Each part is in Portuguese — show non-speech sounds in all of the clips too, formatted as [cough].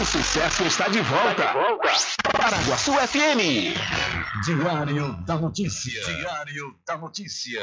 O sucesso está de volta. Está de. Paraguaçu FM. Diário da Notícia. Diário da Notícia.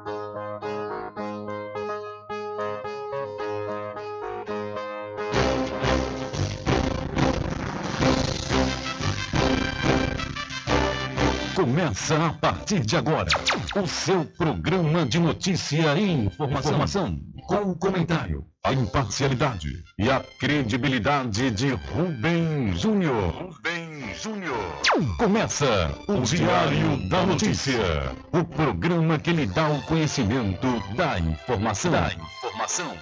Começa a partir de agora o seu programa de notícia e informação, informação com o comentário, a imparcialidade e a credibilidade de Rubem Júnior. Rubem Júnior. Começa o Diário da Notícia, o programa que lhe dá o conhecimento da informação. Da informação.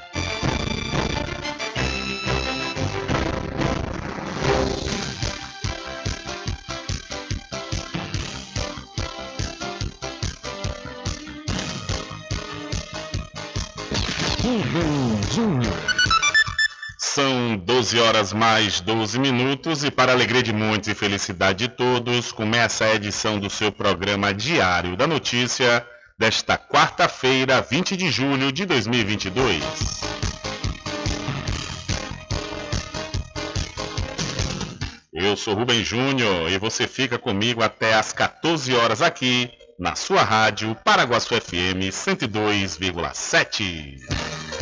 Júnior. São 12 horas mais 12 minutos e para alegria de muitos e felicidade de todos, começa a edição do seu programa Diário da Notícia desta quarta-feira, 20 de julho de 2022. Eu sou Rubem Júnior e você fica comigo até às 14 horas aqui na sua rádio Paraguaçu FM 102,7.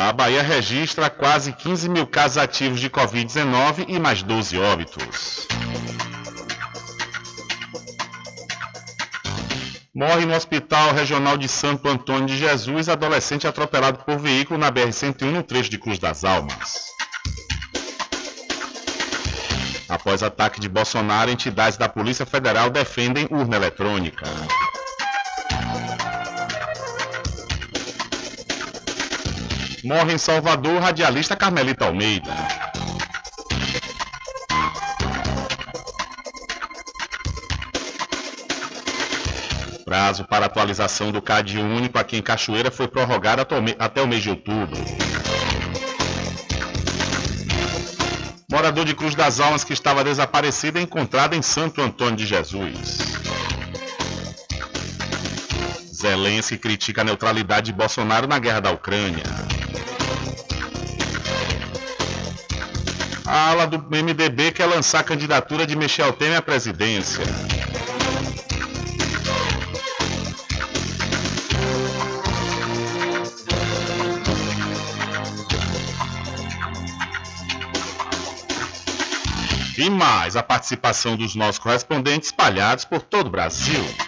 A Bahia registra quase 15 mil casos ativos de Covid-19 e mais 12 óbitos. Morre no Hospital Regional de Santo Antônio de Jesus adolescente atropelado por veículo na BR-101 no trecho de Cruz das Almas. Após ataque de Bolsonaro, entidades da Polícia Federal defendem urna eletrônica. Morre em Salvador radialista Carmelita Almeida. Prazo para atualização do CAD único aqui em Cachoeira foi prorrogado até o mês de outubro. Morador de Cruz das Almas que estava desaparecido é encontrado em Santo Antônio de Jesus. Zelensky critica a neutralidade de Bolsonaro na guerra da Ucrânia. A ala do MDB quer lançar a candidatura de Michel Temer à presidência. E mais a participação dos nossos correspondentes espalhados por todo o Brasil.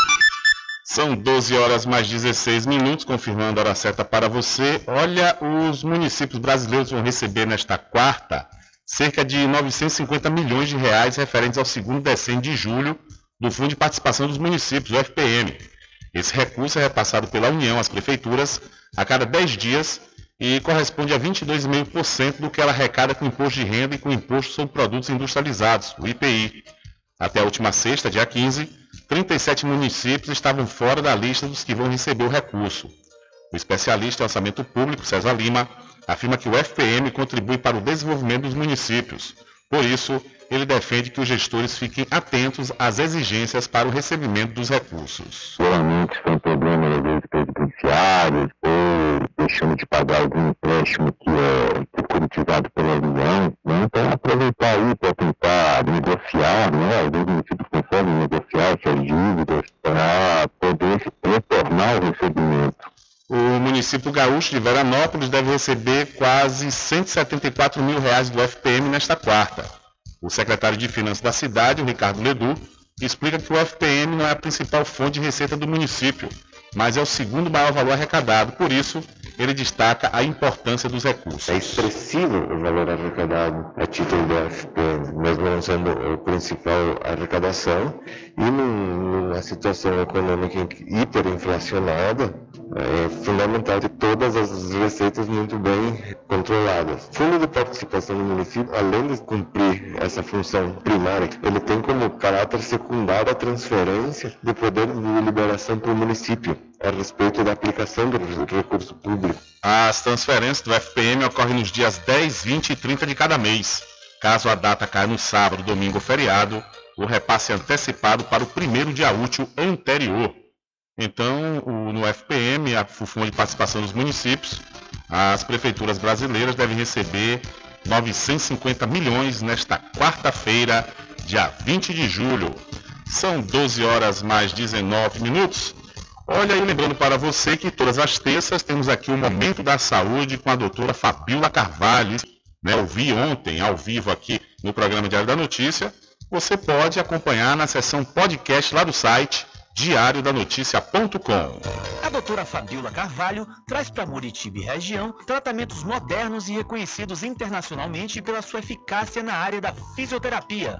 São 12 horas mais 16 minutos, confirmando a hora certa para você. Olha, os municípios brasileiros vão receber nesta quarta cerca de 950 milhões de reais referentes ao segundo decênio de julho do Fundo de Participação dos Municípios, o FPM. Esse recurso é repassado pela União às prefeituras a cada 10 dias e corresponde a 22,5% do que ela arrecada com imposto de renda e com imposto sobre produtos industrializados, o IPI. Até a última sexta, dia 15, 37 municípios estavam fora da lista dos que vão receber o recurso. O especialista em orçamento público, César Lima, afirma que o FPM contribui para o desenvolvimento dos municípios. Por isso, ele defende que os gestores fiquem atentos às exigências para o recebimento dos recursos. Geralmente tem problemas às vezes previdenciários ou deixando de pagar algum empréstimo que é, que é pela União. Né? Então, aproveitar aí para tentar negociar, né? às vezes o município consegue negociar essas dívidas para poder retornar o recebimento. O município gaúcho de Veranópolis deve receber quase 174 mil reais do FPM nesta quarta. O secretário de Finanças da cidade, o Ricardo Ledu, explica que o FPM não é a principal fonte de receita do município, mas é o segundo maior valor arrecadado. Por isso, ele destaca a importância dos recursos. É expressivo o valor arrecadado a título do FPM, mesmo não sendo a principal arrecadação, E numa situação econômica hiperinflacionada, é fundamental ter todas as receitas muito bem controladas. O Fundo de Participação do Município, além de cumprir essa função primária, ele tem como caráter secundário a transferência de poder de deliberação para o município a respeito da aplicação do recurso público. As transferências do FPM ocorrem nos dias 10, 20 e 30 de cada mês. Caso a data caia no sábado, domingo ou feriado, o repasse antecipado para o primeiro dia útil anterior. Então, o, no FPM, a, Fundo de Participação dos Municípios, as prefeituras brasileiras devem receber 950 milhões nesta quarta-feira, dia 20 de julho. São 12 horas mais 19 minutos. Olha aí, lembrando para você que todas as terças temos aqui o Momento da Saúde com a doutora Fabiola Carvalho. Né, eu vi ontem, ao vivo aqui no programa Diário da Notícia. Você pode acompanhar na seção podcast lá do site diariodanoticia.com. A doutora Fabiola Carvalho traz para Muritiba e região tratamentos modernos e reconhecidos internacionalmente pela sua eficácia na área da fisioterapia.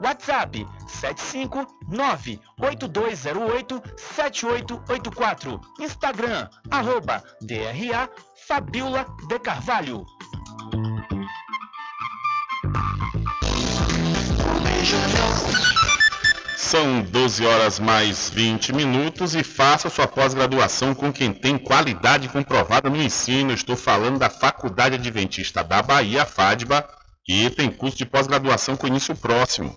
WhatsApp 759-8208-7884. Instagram, arroba DRA Fabiola de Carvalho. São 12 horas mais 20 minutos e faça sua pós-graduação com quem tem qualidade comprovada no ensino. Estou falando da Faculdade Adventista da Bahia, FADBA, e tem curso de pós-graduação com início próximo.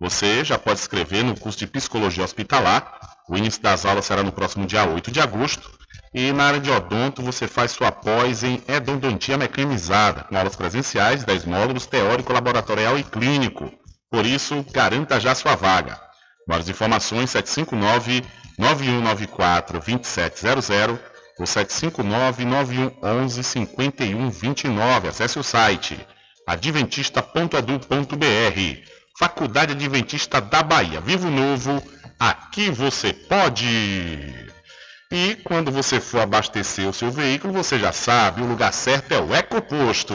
Você já pode escrever no curso de Psicologia Hospitalar. O início das aulas será no próximo dia 8 de agosto. E na área de odonto, você faz sua pós em endodontia mecanizada, com aulas presenciais, 10 módulos, teórico, laboratorial e clínico. Por isso, garanta já sua vaga. Mais informações 759-9194-2700 ou 759-9111-5129. Acesse o site adventista.edu.br. Faculdade Adventista da Bahia. Vivo Novo, aqui você pode. E quando você for abastecer o seu veículo, você já sabe, o lugar certo é o Ecoposto.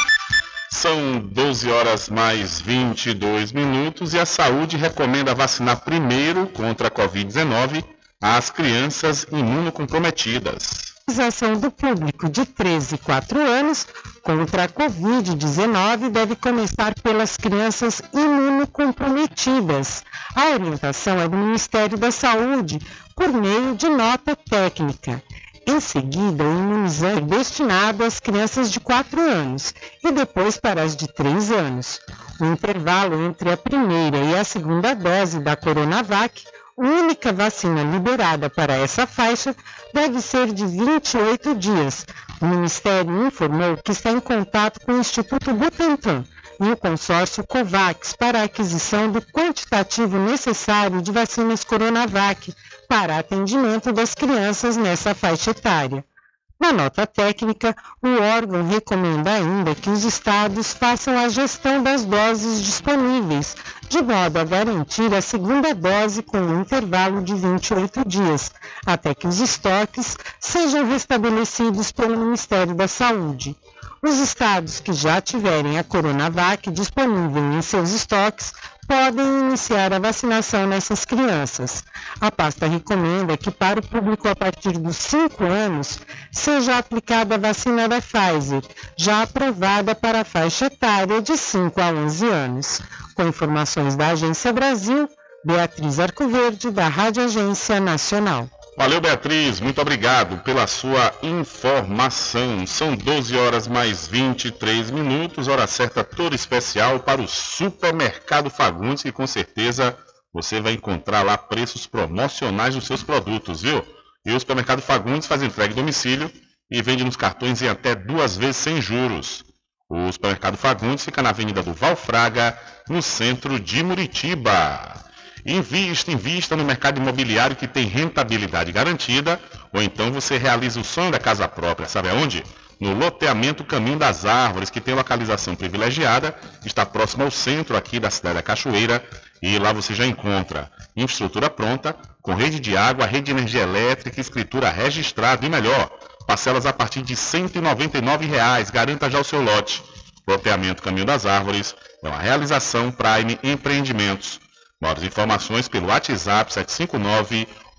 São 12 horas mais 22 minutos e a saúde recomenda vacinar primeiro contra a Covid-19 as crianças imunocomprometidas. A imunização do público de 13 e 4 anos contra a Covid-19 deve começar pelas crianças imunocomprometidas. A orientação é do Ministério da Saúde por meio de nota técnica. Em seguida, o imunizante é destinado às crianças de 4 anos e depois para as de 3 anos. O intervalo entre a primeira e a segunda dose da Coronavac, única vacina liberada para essa faixa, deve ser de 28 dias. O Ministério informou que está em contato com o Instituto Butantan e o consórcio COVAX para a aquisição do quantitativo necessário de vacinas Coronavac para atendimento das crianças nessa faixa etária. Na nota técnica, o órgão recomenda ainda que os estados façam a gestão das doses disponíveis, de modo a garantir a segunda dose com um intervalo de 28 dias, até que os estoques sejam restabelecidos pelo Ministério da Saúde. Os estados que já tiverem a Coronavac disponível em seus estoques podem iniciar a vacinação nessas crianças. A pasta recomenda que para o público a partir dos 5 anos seja aplicada a vacina da Pfizer, já aprovada para a faixa etária de 5 a 11 anos. Com informações da Agência Brasil, Beatriz Arcoverde, da Rádio Agência Nacional. Valeu, Beatriz. Muito obrigado pela sua informação. São 12 horas mais 23 minutos, hora certa toda especial para o Supermercado Fagundes, que com certeza você vai encontrar lá preços promocionais dos seus produtos, viu? E o Supermercado Fagundes faz entrega em domicílio e vende nos cartões em até duas vezes sem juros. O Supermercado Fagundes fica na Avenida do Valfraga, no centro de Muritiba. Invista, invista no mercado imobiliário que tem rentabilidade garantida, ou então você realiza o sonho da casa própria, sabe aonde? No loteamento Caminho das Árvores, que tem localização privilegiada, está próximo ao centro aqui da cidade da Cachoeira, e lá você já encontra infraestrutura pronta, com rede de água, rede de energia elétrica, escritura registrada e melhor, parcelas a partir de 199 reais, garanta já o seu lote. Loteamento Caminho das Árvores é uma realização Prime Empreendimentos. Maiores informações pelo WhatsApp 759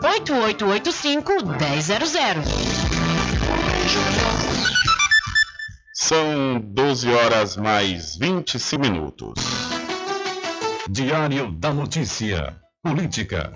1000. São 12 horas mais 25 minutos. Diário da Notícia. Política.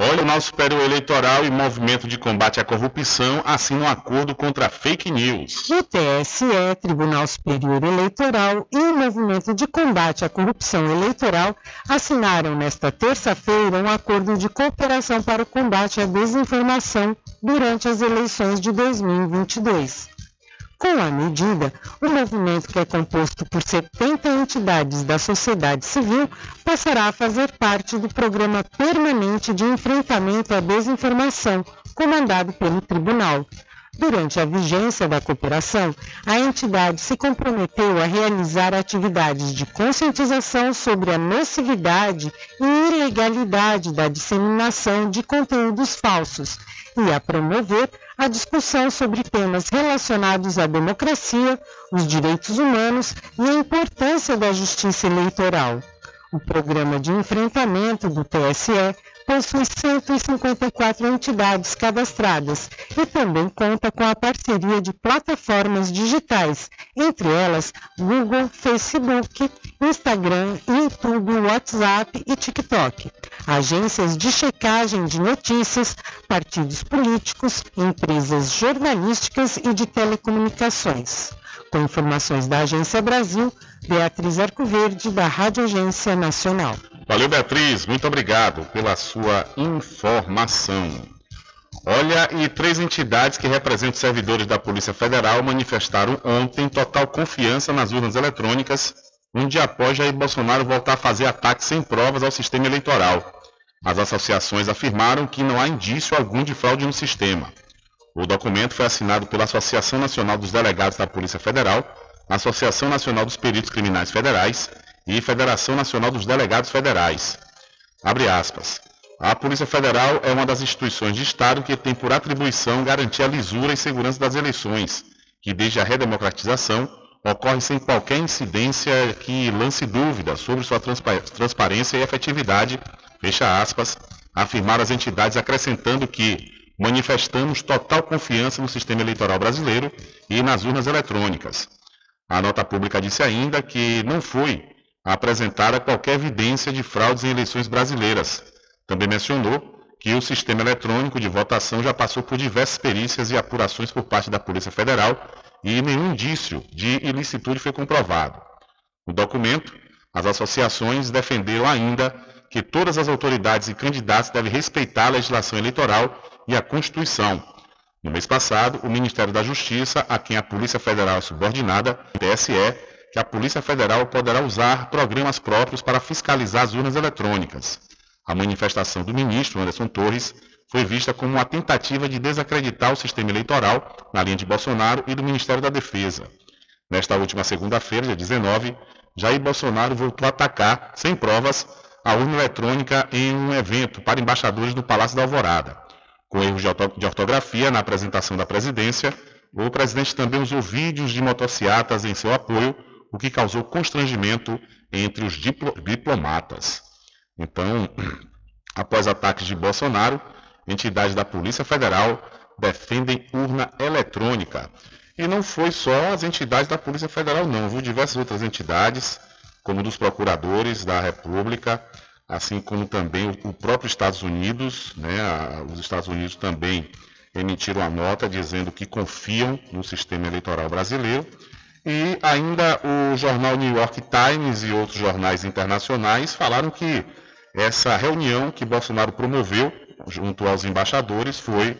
Olha, o nosso Superior Eleitoral e Movimento de Combate à Corrupção assinam um acordo contra fake news. O TSE, Tribunal Superior Eleitoral e o Movimento de Combate à Corrupção Eleitoral assinaram nesta terça-feira um acordo de cooperação para o combate à desinformação durante as eleições de 2022. Com a medida, o movimento, que é composto por 70 entidades da sociedade civil, passará a fazer parte do Programa Permanente de Enfrentamento à Desinformação, comandado pelo Tribunal. Durante a vigência da cooperação, a entidade se comprometeu a realizar atividades de conscientização sobre a nocividade e ilegalidade da disseminação de conteúdos falsos e a promover a discussão sobre temas relacionados à democracia, os direitos humanos e a importância da justiça eleitoral. O programa de enfrentamento do TSE possui 154 entidades cadastradas e também conta com a parceria de plataformas digitais, entre elas Google, Facebook, Instagram, YouTube, WhatsApp e TikTok, agências de checagem de notícias, partidos políticos, empresas jornalísticas e de telecomunicações. Com informações da Agência Brasil, Beatriz Arcoverde, da Rádio Agência Nacional. Valeu, Beatriz. Muito obrigado pela sua informação. Olha, e três entidades que representam servidores da Polícia Federal manifestaram ontem total confiança nas urnas eletrônicas, um dia após Jair Bolsonaro voltar a fazer ataques sem provas ao sistema eleitoral. As associações afirmaram que não há indício algum de fraude no sistema. O documento foi assinado pela Associação Nacional dos Delegados da Polícia Federal, Associação Nacional dos Peritos Criminais Federais e Federação Nacional dos Delegados Federais. Abre aspas. A Polícia Federal é uma das instituições de Estado que tem por atribuição garantir a lisura e segurança das eleições, que desde a redemocratização ocorre sem qualquer incidência que lance dúvida sobre sua transparência e efetividade, fecha aspas, afirmaram as entidades acrescentando que manifestamos total confiança no sistema eleitoral brasileiro e nas urnas eletrônicas. A nota pública disse ainda que não foi apresentada qualquer evidência de fraudes em eleições brasileiras. Também mencionou que o sistema eletrônico de votação já passou por diversas perícias e apurações por parte da Polícia Federal e nenhum indício de ilicitude foi comprovado. No documento, as associações defenderam ainda que todas as autoridades e candidatos devem respeitar a legislação eleitoral e a Constituição. No mês passado, o Ministério da Justiça, a quem a Polícia Federal é subordinada, o TSE, que a Polícia Federal poderá usar programas próprios para fiscalizar as urnas eletrônicas. A manifestação do ministro Anderson Torres foi vista como uma tentativa de desacreditar o sistema eleitoral na linha de Bolsonaro e do Ministério da Defesa. Nesta última segunda-feira, dia 19, Jair Bolsonaro voltou a atacar, sem provas, a urna eletrônica em um evento para embaixadores no Palácio da Alvorada. Com erros de ortografia na apresentação da presidência, o presidente também usou vídeos de motocicletas em seu apoio, o que causou constrangimento entre os diplomatas. Então, [clears throat] após ataques de Bolsonaro, entidades da Polícia Federal defendem urna eletrônica. E não foi só as entidades da Polícia Federal, não, viu? Diversas outras entidades, como dos procuradores da República, assim como também o próprio Estados Unidos, né? Os Estados Unidos também emitiram a nota dizendo que confiam no sistema eleitoral brasileiro. E ainda o jornal New York Times e outros jornais internacionais falaram que essa reunião que Bolsonaro promoveu junto aos embaixadores foi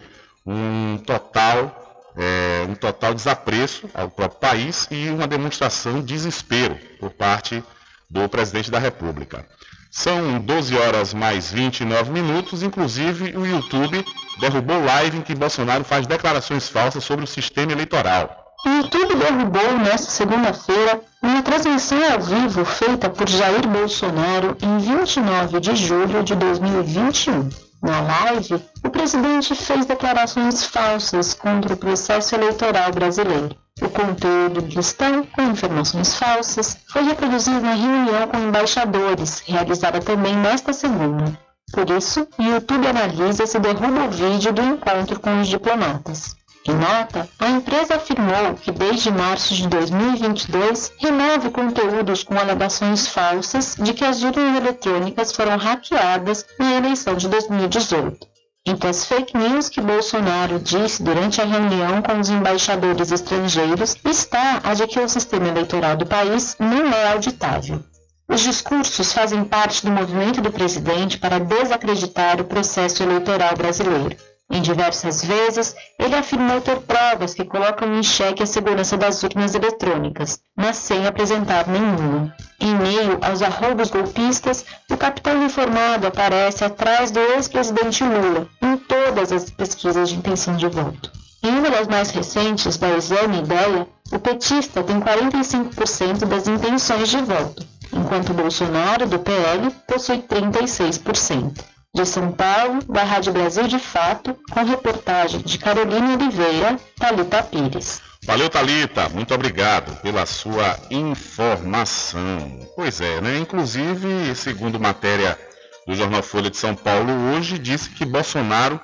um total, é, um total desapreço ao próprio país e uma demonstração de desespero por parte do presidente da República. São 12 horas mais 29 minutos, inclusive o YouTube derrubou live em que Bolsonaro faz declarações falsas sobre o sistema eleitoral. O YouTube derrubou nesta segunda-feira uma transmissão ao vivo feita por Jair Bolsonaro em 29 de julho de 2021. Na live, o presidente fez declarações falsas contra o processo eleitoral brasileiro. O conteúdo cristão, com informações falsas, foi reproduzido na reunião com embaixadores, realizada também nesta segunda. Por isso, o YouTube analisa se derruba o vídeo do encontro com os diplomatas. Em nota, a empresa afirmou que desde março de 2022 remove conteúdos com alegações falsas de que as urnas eletrônicas foram hackeadas na eleição de 2018. Entre as fake news que Bolsonaro disse durante a reunião com os embaixadores estrangeiros está a de que o sistema eleitoral do país não é auditável. Os discursos fazem parte do movimento do presidente para desacreditar o processo eleitoral brasileiro. Em diversas vezes, ele afirmou ter provas que colocam em xeque a segurança das urnas eletrônicas, mas sem apresentar nenhuma. Em meio aos arroubos golpistas, o capitão informado aparece atrás do ex-presidente Lula em todas as pesquisas de intenção de voto. Em uma das mais recentes, da Exame Ideia, o petista tem 45% das intenções de voto, enquanto Bolsonaro, do PL, possui 36%. De São Paulo, da Rádio Brasil de Fato, com reportagem de Carolina Oliveira, Talita Pires. Valeu, Talita, muito obrigado pela sua informação. Pois é, né? Inclusive, segundo matéria do jornal Folha de São Paulo hoje, disse que Bolsonaro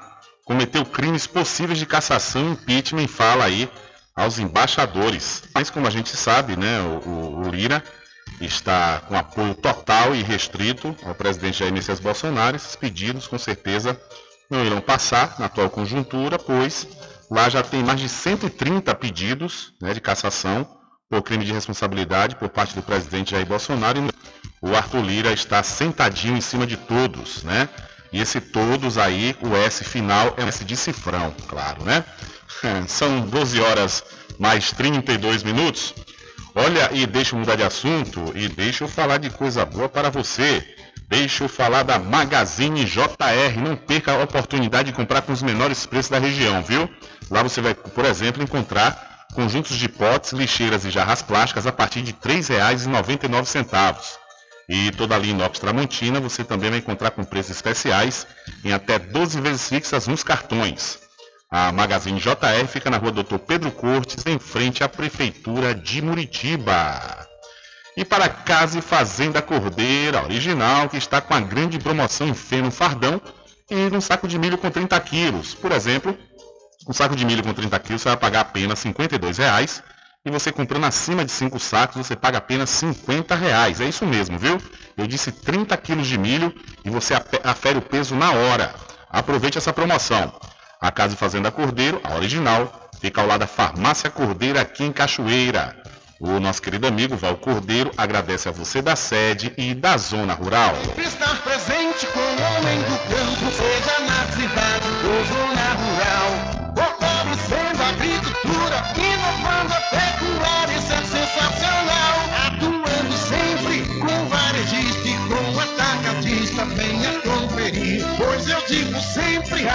cometeu crimes possíveis de cassação e impeachment, fala aí aos embaixadores. Mas como a gente sabe, né, o, o, o Lira está com apoio total e restrito ao presidente Jair Messias Bolsonaro. Esses pedidos, com certeza, não irão passar na atual conjuntura, pois lá já tem mais de 130 pedidos né, de cassação por crime de responsabilidade por parte do presidente Jair Bolsonaro. E o Arthur Lira está sentadinho em cima de todos, né? E esse todos aí, o S final é um S de cifrão, claro, né? [laughs] São 12 horas mais 32 minutos. Olha, e deixa eu mudar de assunto e deixa eu falar de coisa boa para você. Deixa eu falar da Magazine JR. Não perca a oportunidade de comprar com os menores preços da região, viu? Lá você vai, por exemplo, encontrar conjuntos de potes, lixeiras e jarras plásticas a partir de R$ 3,99. E toda a linha inox Tramontina você também vai encontrar com preços especiais em até 12 vezes fixas nos cartões. A Magazine JR fica na rua Doutor Pedro Cortes, em frente à Prefeitura de Muritiba. E para Casa e Fazenda Cordeira, original, que está com a grande promoção em feno fardão e um saco de milho com 30 quilos. Por exemplo, um saco de milho com 30 quilos você vai pagar apenas R$ 52,00 e você comprando acima de 5 sacos você paga apenas R$ 50,00. É isso mesmo, viu? Eu disse 30 quilos de milho e você afere o peso na hora. Aproveite essa promoção. A Casa Fazenda Cordeiro, a original, fica ao lado da Farmácia Cordeiro aqui em Cachoeira. O nosso querido amigo Val Cordeiro agradece a você da sede e da zona rural. Estar presente com o homem do campo, seja na cidade ou zona rural. Fortalecendo a agricultura, inovando a pecuária, isso é sensacional. Atuando sempre com varejista e com atacadista, venha conferir. Pois eu digo sempre, e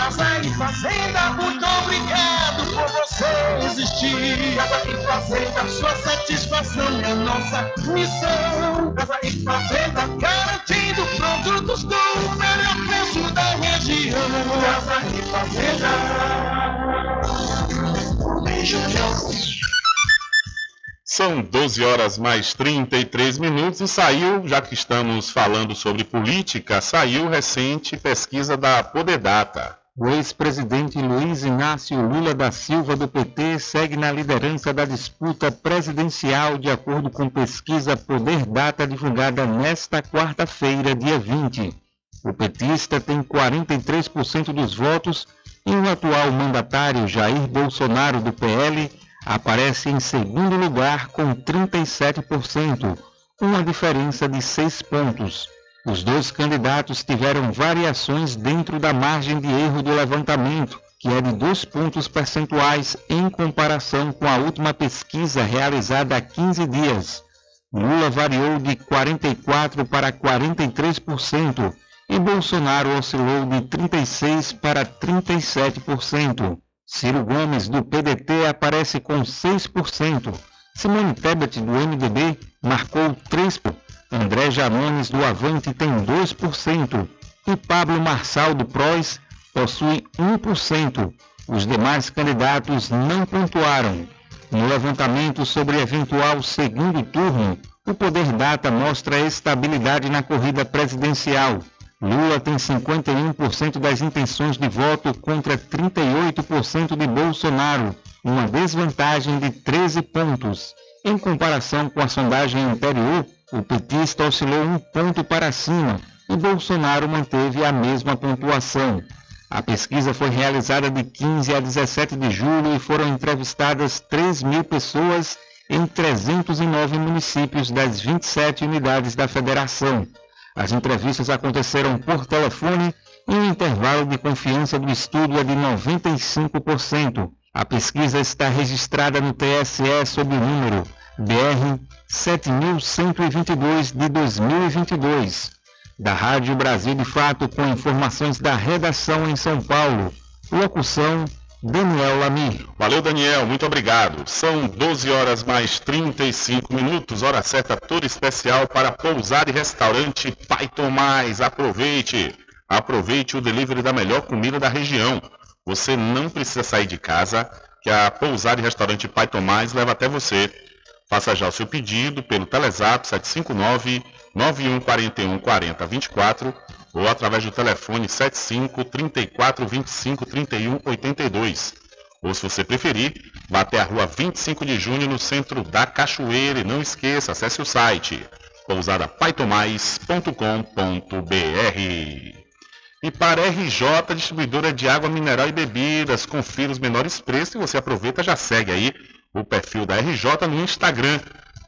Fazenda, muito obrigado por você resistir. Casa e Fazenda, sua satisfação é nossa missão. Casa e Fazenda, garantindo produtos com o melhor preço da região. Casa e Fazenda. São 12 horas mais 33 minutos e saiu, já que estamos falando sobre política, saiu recente pesquisa da Poderdata. O ex-presidente Luiz Inácio Lula da Silva do PT segue na liderança da disputa presidencial de acordo com pesquisa Poder Data divulgada nesta quarta-feira, dia 20. O petista tem 43% dos votos e o atual mandatário Jair Bolsonaro do PL aparece em segundo lugar com 37%, uma diferença de 6 pontos. Os dois candidatos tiveram variações dentro da margem de erro do levantamento, que é de dois pontos percentuais em comparação com a última pesquisa realizada há 15 dias. Lula variou de 44% para 43% e Bolsonaro oscilou de 36% para 37%. Ciro Gomes, do PDT, aparece com 6%. Simone Tebet, do MDB, marcou 3%. André Janones do Avante tem 2% e Pablo Marçal do PROS possui 1%. Os demais candidatos não pontuaram. No levantamento sobre eventual segundo turno, o Poder Data mostra estabilidade na corrida presidencial. Lula tem 51% das intenções de voto contra 38% de Bolsonaro, uma desvantagem de 13 pontos. Em comparação com a sondagem anterior, o petista oscilou um ponto para cima e Bolsonaro manteve a mesma pontuação. A pesquisa foi realizada de 15 a 17 de julho e foram entrevistadas 3 mil pessoas em 309 municípios das 27 unidades da federação. As entrevistas aconteceram por telefone e o intervalo de confiança do estudo é de 95%. A pesquisa está registrada no TSE sob o número BR 7122 de 2022. Da Rádio Brasil de Fato, com informações da redação em São Paulo. Locução Daniel Lamir. Valeu, Daniel, muito obrigado. São 12 horas mais 35 minutos, hora certa toda especial para pousar e restaurante Pai Tomás. Aproveite! Aproveite o delivery da melhor comida da região. Você não precisa sair de casa, que a pousar e restaurante Pai Tomás leva até você. Faça já o seu pedido pelo Telezap 759 9141 4024 ou através do telefone 75 34 25 31 82. Ou se você preferir, vá até a rua 25 de junho no centro da Cachoeira e não esqueça, acesse o site pousadapaitomais.com.br. E para RJ, distribuidora de água mineral e bebidas, confira os menores preços e você aproveita já segue aí o perfil da RJ no Instagram.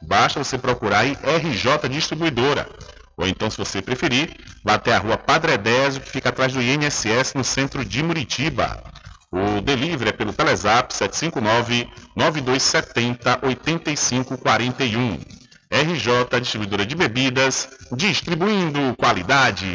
Basta você procurar aí RJ Distribuidora. Ou então, se você preferir, vá até a rua Padre Edésio, que fica atrás do INSS, no centro de Muritiba. O delivery é pelo Telezap 759-9270-8541. RJ Distribuidora de Bebidas, distribuindo qualidade.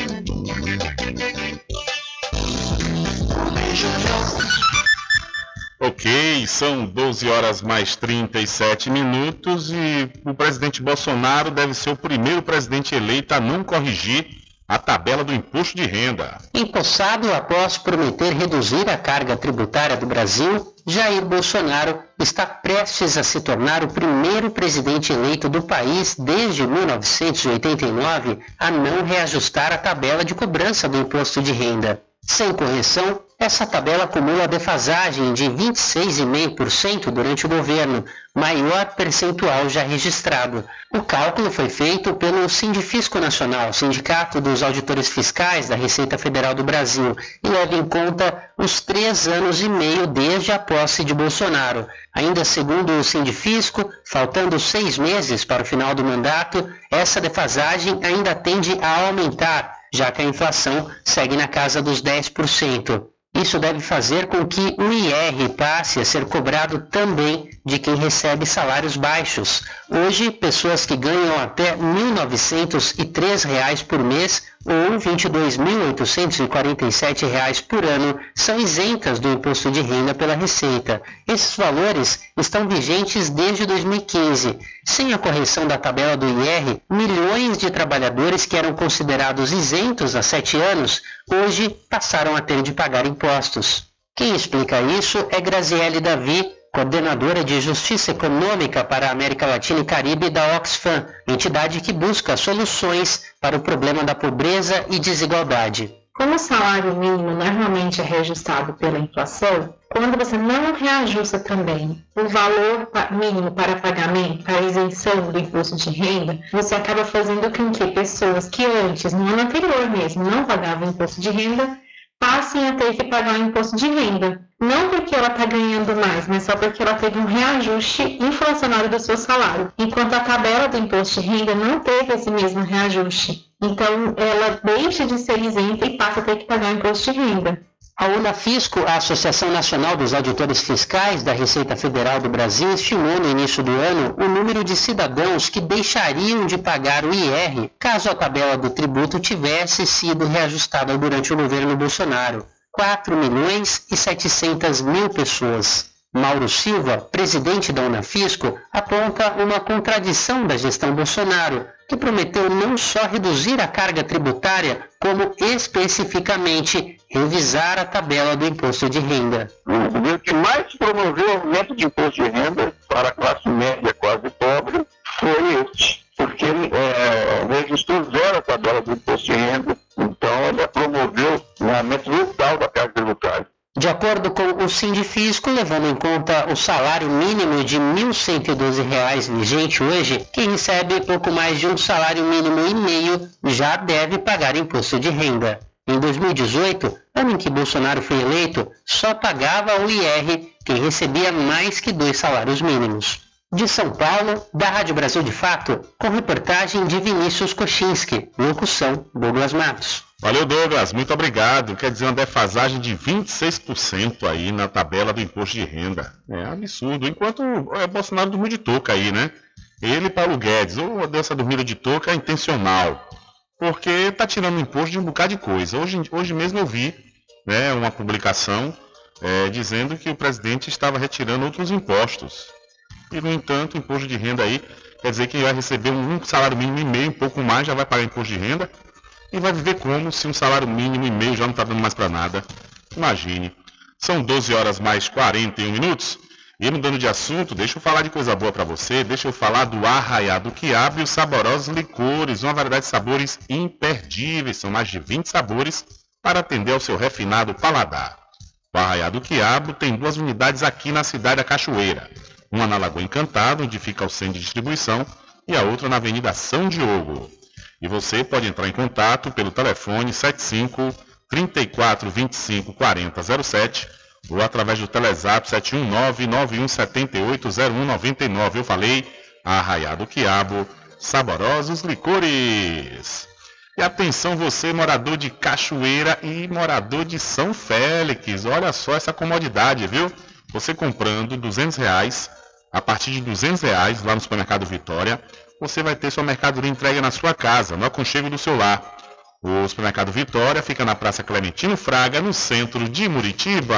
Ok, são 12 horas mais 37 minutos e o presidente Bolsonaro deve ser o primeiro presidente eleito a não corrigir a tabela do imposto de renda. Empossado após prometer reduzir a carga tributária do Brasil, Jair Bolsonaro está prestes a se tornar o primeiro presidente eleito do país desde 1989 a não reajustar a tabela de cobrança do imposto de renda. Sem correção, essa tabela acumula defasagem de 26,5% durante o governo, maior percentual já registrado. O cálculo foi feito pelo Sindifisco Nacional, Sindicato dos Auditores Fiscais da Receita Federal do Brasil, e leva em conta os três anos e meio desde a posse de Bolsonaro. Ainda segundo o Sindifisco, faltando seis meses para o final do mandato, essa defasagem ainda tende a aumentar, já que a inflação segue na casa dos 10%. Isso deve fazer com que o IR passe a ser cobrado também de quem recebe salários baixos. Hoje, pessoas que ganham até R$ 1.903 por mês ou R$ 22.847 por ano são isentas do imposto de renda pela Receita. Esses valores estão vigentes desde 2015. Sem a correção da tabela do IR, milhões de trabalhadores que eram considerados isentos há sete anos, hoje passaram a ter de pagar impostos. Quem explica isso é Graziele Davi, coordenadora de Justiça Econômica para a América Latina e Caribe da Oxfam, entidade que busca soluções para o problema da pobreza e desigualdade. Como o salário mínimo normalmente é reajustado pela inflação, quando você não reajusta também o valor mínimo para pagamento, para isenção do imposto de renda, você acaba fazendo com que pessoas que antes, no ano anterior mesmo, não pagavam imposto de renda, passem a ter que pagar o imposto de renda. Não porque ela está ganhando mais, mas só porque ela teve um reajuste inflacionário do seu salário, enquanto a tabela do imposto de renda não teve esse mesmo reajuste. Então, ela deixa de ser isenta e passa a ter que pagar o imposto de renda. A Unafisco, a Associação Nacional dos Auditores Fiscais da Receita Federal do Brasil, estimou no início do ano o número de cidadãos que deixariam de pagar o IR caso a tabela do tributo tivesse sido reajustada durante o governo Bolsonaro. 4 milhões e 700 mil pessoas. Mauro Silva, presidente da Unafisco, aponta uma contradição da gestão Bolsonaro, que prometeu não só reduzir a carga tributária, como especificamente revisar a tabela do imposto de renda. O governo que mais promoveu o aumento de imposto de renda para a classe média quase pobre foi este, porque ele é, registrou zero a tabela do imposto de renda, então ele promoveu um aumento brutal da carga tributária. De acordo com o Sindifisco, levando em conta o salário mínimo de R$ 1.112 vigente hoje, quem recebe pouco mais de um salário mínimo e meio já deve pagar imposto de renda. Em 2018, ano em que Bolsonaro foi eleito, só pagava o IR quem recebia mais que dois salários mínimos. De São Paulo, da Rádio Brasil de Fato, com reportagem de Vinícius Kochinski, locução Douglas Matos. Valeu, Douglas, muito obrigado. Quer dizer, uma defasagem de 26% aí na tabela do imposto de renda. É absurdo. Enquanto é, Bolsonaro dormiu de touca aí, né? Ele e Paulo Guedes, ou dessa dormida de touca é intencional. Porque está tirando imposto de um bocado de coisa. Hoje, hoje mesmo eu vi né, uma publicação é, dizendo que o presidente estava retirando outros impostos. E, no entanto, o imposto de renda aí quer dizer que vai receber um salário mínimo e meio, um pouco mais, já vai pagar imposto de renda. E vai viver como se um salário mínimo e meio já não está dando mais para nada? Imagine. São 12 horas mais 41 minutos. E mudando de assunto, deixa eu falar de coisa boa para você. Deixa eu falar do Arraiado Quiabo e os saborosos licores. Uma variedade de sabores imperdíveis. São mais de 20 sabores para atender ao seu refinado paladar. O Arraiado Quiabo tem duas unidades aqui na cidade da Cachoeira. Uma na Lagoa Encantada, onde fica o centro de distribuição, e a outra na Avenida São Diogo. E você pode entrar em contato pelo telefone 75 34 25 40 07 ou através do Telezap 719 9178 0199. Eu falei, Arraiado Quiabo, saborosos licores. E atenção você, morador de Cachoeira e morador de São Félix. Olha só essa comodidade, viu? Você comprando 200 reais, a partir de 200 reais lá no supermercado Vitória, você vai ter sua mercadoria entregue na sua casa, no aconchego do seu lar. O supermercado Vitória fica na Praça Clementino Fraga, no centro de Muritiba.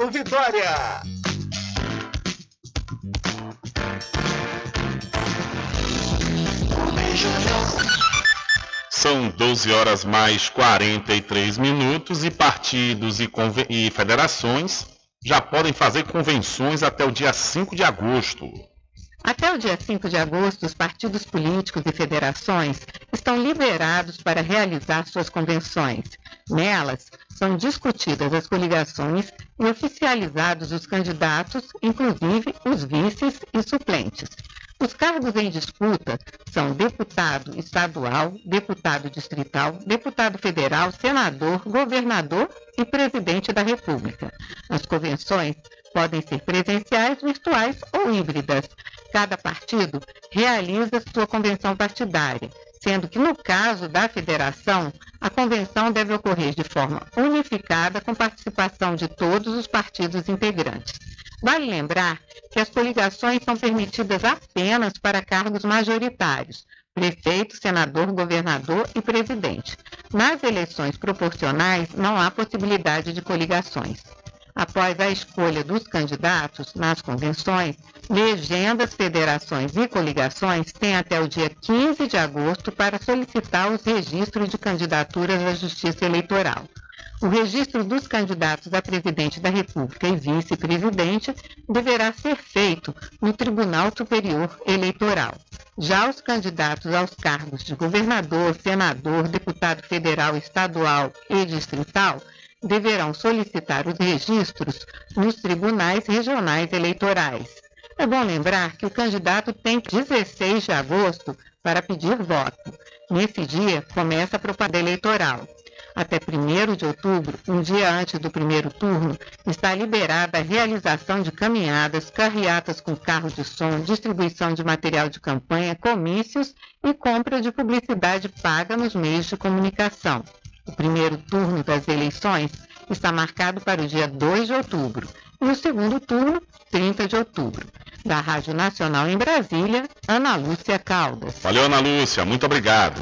Vitória. São 12 horas mais 43 minutos e partidos e, e, federações já podem fazer convenções até o dia 5 de agosto. Até o dia 5 de agosto, os partidos políticos e federações estão liberados para realizar suas convenções. Nelas, são discutidas as coligações e oficializados os candidatos, inclusive os vices e suplentes. Os cargos em disputa são deputado estadual, deputado distrital, deputado federal, senador, governador e presidente da República. As convenções podem ser presenciais, virtuais ou híbridas. Cada partido realiza sua convenção partidária, sendo que no caso da federação, a convenção deve ocorrer de forma unificada com participação de todos os partidos integrantes. Vale lembrar que as coligações são permitidas apenas para cargos majoritários, prefeito, senador, governador e presidente. Nas eleições proporcionais, não há possibilidade de coligações. Após a escolha dos candidatos nas convenções, legendas, federações e coligações têm até o dia 15 de agosto para solicitar os registros de candidaturas à Justiça Eleitoral. O registro dos candidatos a presidente da República e vice-presidente deverá ser feito no Tribunal Superior Eleitoral. Já os candidatos aos cargos de governador, senador, deputado federal, estadual e distrital deverão solicitar os registros nos tribunais regionais eleitorais. É bom lembrar que o candidato tem 16 de agosto para pedir voto. Nesse dia começa a propaganda eleitoral. Até 1 de outubro, um dia antes do primeiro turno, está liberada a realização de caminhadas, carreatas com carro de som, distribuição de material de campanha, comícios e compra de publicidade paga nos meios de comunicação. O primeiro turno das eleições está marcado para o dia 2 de outubro e o segundo turno, 30 de outubro. Da Rádio Nacional em Brasília, Ana Lúcia Caldas. Valeu, Ana Lúcia, muito obrigado.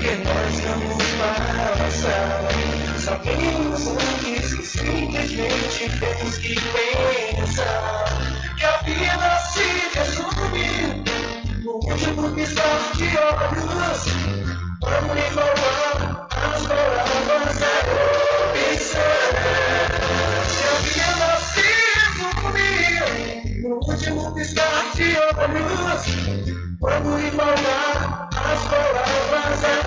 que nós vamos passar. Sabemos antes que simplesmente temos que pensar que a vida se resume no último piscar de olhos. Vamos igualar as palavras da opção. No último piscar de olhos. Vamos igualar as palavras da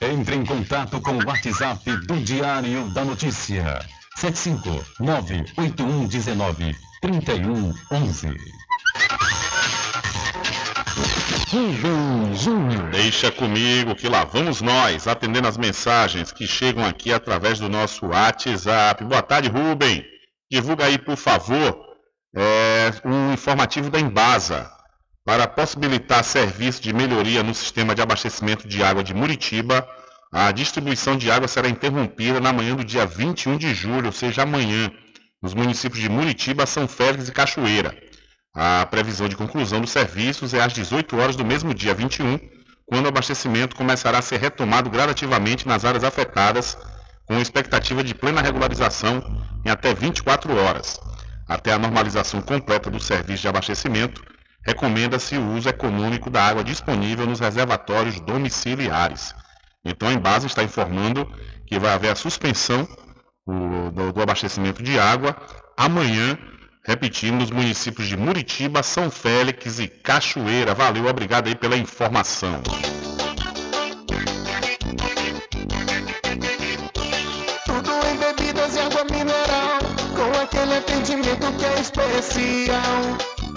Entre em contato com o WhatsApp do Diário da Notícia. 759-8119-3111. Deixa comigo que lá vamos nós, atendendo as mensagens que chegam aqui através do nosso WhatsApp. Boa tarde, Rubem. Divulga aí, por favor, é, um informativo da Embasa para possibilitar serviço de melhoria no sistema de abastecimento de água de Muritiba. A distribuição de água será interrompida na manhã do dia 21 de julho, ou seja, amanhã, nos municípios de Muritiba, São Félix e Cachoeira. A previsão de conclusão dos serviços é às 18 horas do mesmo dia 21, quando o abastecimento começará a ser retomado gradativamente nas áreas afetadas, com expectativa de plena regularização em até 24 horas. Até a normalização completa do serviço de abastecimento, recomenda-se o uso econômico da água disponível nos reservatórios domiciliares. Então a Embasa está informando que vai haver a suspensão do, do abastecimento de água amanhã, repetindo, nos municípios de Muritiba, São Félix e Cachoeira. Valeu, obrigado aí pela informação. É especial.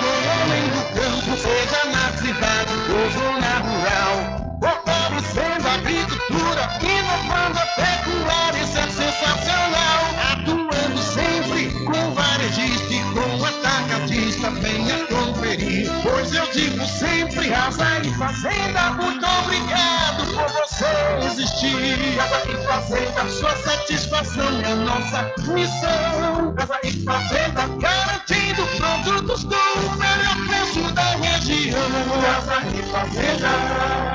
o homem do campo, seja na cidade ou zona rural. Fortalecendo a agricultura, inovando a pecuária, isso é sensacional. Atuando sempre com varejista e com atacadista, venha conferir. Pois eu digo sempre, Casa e Fazenda, muito obrigado por você existir. Casa e Fazenda, sua satisfação é nossa missão. Casa e Fazenda, garantindo produtos com o melhor preço da região. Casa e Fazenda.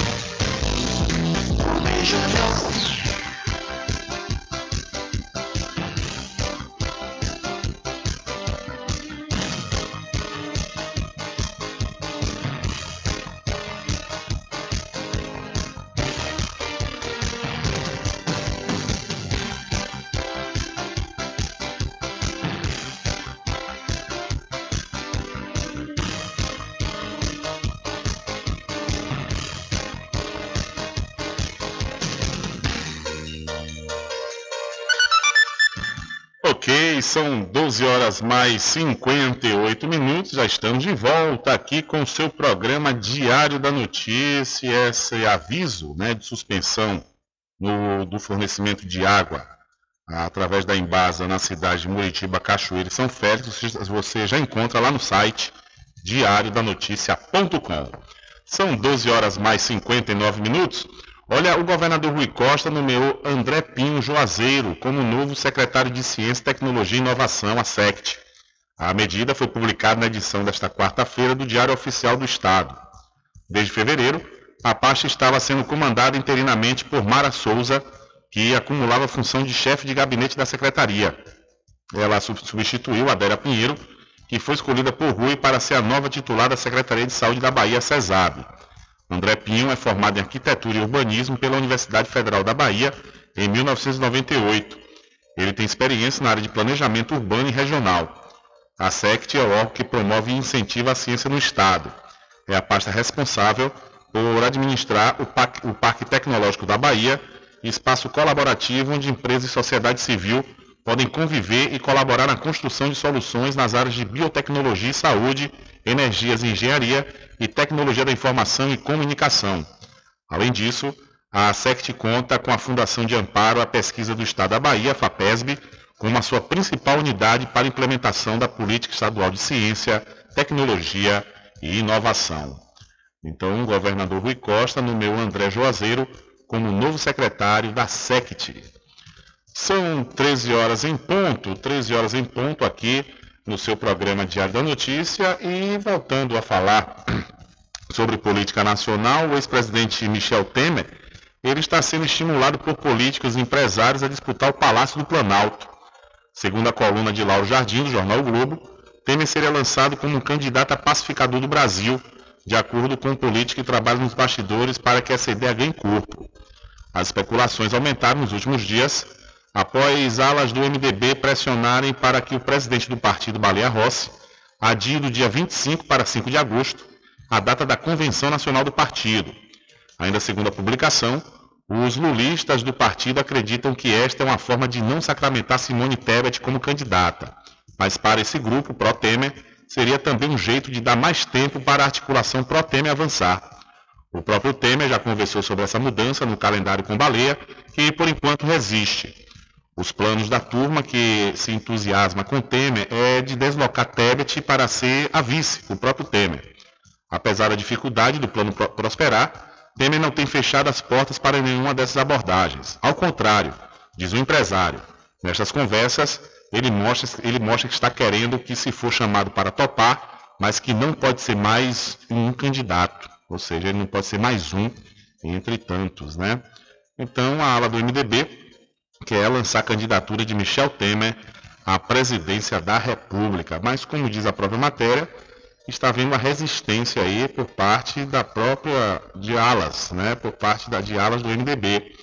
São 12 horas mais 58 minutos. Já estamos de volta aqui com o seu programa Diário da Notícia. Esse aviso né, de suspensão no, do fornecimento de água através da Embasa na cidade de Muritiba, Cachoeira e São Félix, você já encontra lá no site diariodanoticia.com. São 12 horas mais 59 minutos. Olha, o governador Rui Costa nomeou André Pinho Juazeiro como novo secretário de Ciência, Tecnologia e Inovação, a SECT. A medida foi publicada na edição desta quarta-feira do Diário Oficial do Estado. Desde fevereiro, a pasta estava sendo comandada interinamente por Mara Souza, que acumulava a função de chefe de gabinete da secretaria. Ela substituiu Adélia Pinheiro, que foi escolhida por Rui para ser a nova titular da Secretaria de Saúde da Bahia, CESAB. André Pinho é formado em Arquitetura e Urbanismo pela Universidade Federal da Bahia em 1998. Ele tem experiência na área de planejamento urbano e regional. A SECT é o órgão que promove e incentiva a ciência no Estado. É a pasta responsável por administrar o Parque, o Parque Tecnológico da Bahia, espaço colaborativo onde empresas e sociedade civil podem conviver e colaborar na construção de soluções nas áreas de biotecnologia e saúde, energias e engenharia e tecnologia da informação e comunicação. Além disso, a SECT conta com a Fundação de Amparo à Pesquisa do Estado da Bahia, FAPESB, como a sua principal unidade para implementação da Política Estadual de Ciência, Tecnologia e Inovação. Então, o governador Rui Costa nomeou André Juazeiro como novo secretário da SECT. São 13 horas em ponto, 13 horas em ponto aqui no seu programa Diário da Notícia e voltando a falar [clears throat] sobre política nacional, o ex-presidente Michel Temer, ele está sendo estimulado por políticos e empresários a disputar o Palácio do Planalto. Segundo a coluna de Lauro Jardim, do jornal o Globo, Temer seria lançado como um candidato a pacificador do Brasil, de acordo com um político que trabalha nos bastidores para que essa ideia ganhe corpo. As especulações aumentaram nos últimos dias após alas do MDB pressionarem para que o presidente do partido, Baleia Rossi, adie do dia 25 para 5 de agosto, a data da Convenção Nacional do Partido. Ainda segundo a publicação, os lulistas do partido acreditam que esta é uma forma de não sacramentar Simone Tebet como candidata, mas para esse grupo pró-Temer, seria também um jeito de dar mais tempo para a articulação pró-Temer avançar. O próprio Temer já conversou sobre essa mudança no calendário com Baleia, que por enquanto resiste. Os planos da turma que se entusiasma com Temer é de deslocar Tebet para ser a vice, o próprio Temer. Apesar da dificuldade do plano prosperar, Temer não tem fechado as portas para nenhuma dessas abordagens. Ao contrário, diz o empresário, nestas conversas ele mostra, ele mostra que está querendo que se for chamado para topar, mas que não pode ser mais um candidato, ou seja, ele não pode ser mais um entre tantos, né? Então a ala do MDB que é lançar a candidatura de Michel Temer à presidência da República. Mas, como diz a própria matéria, está havendo uma resistência aí por parte da própria de alas, né, por parte da de alas do MDB,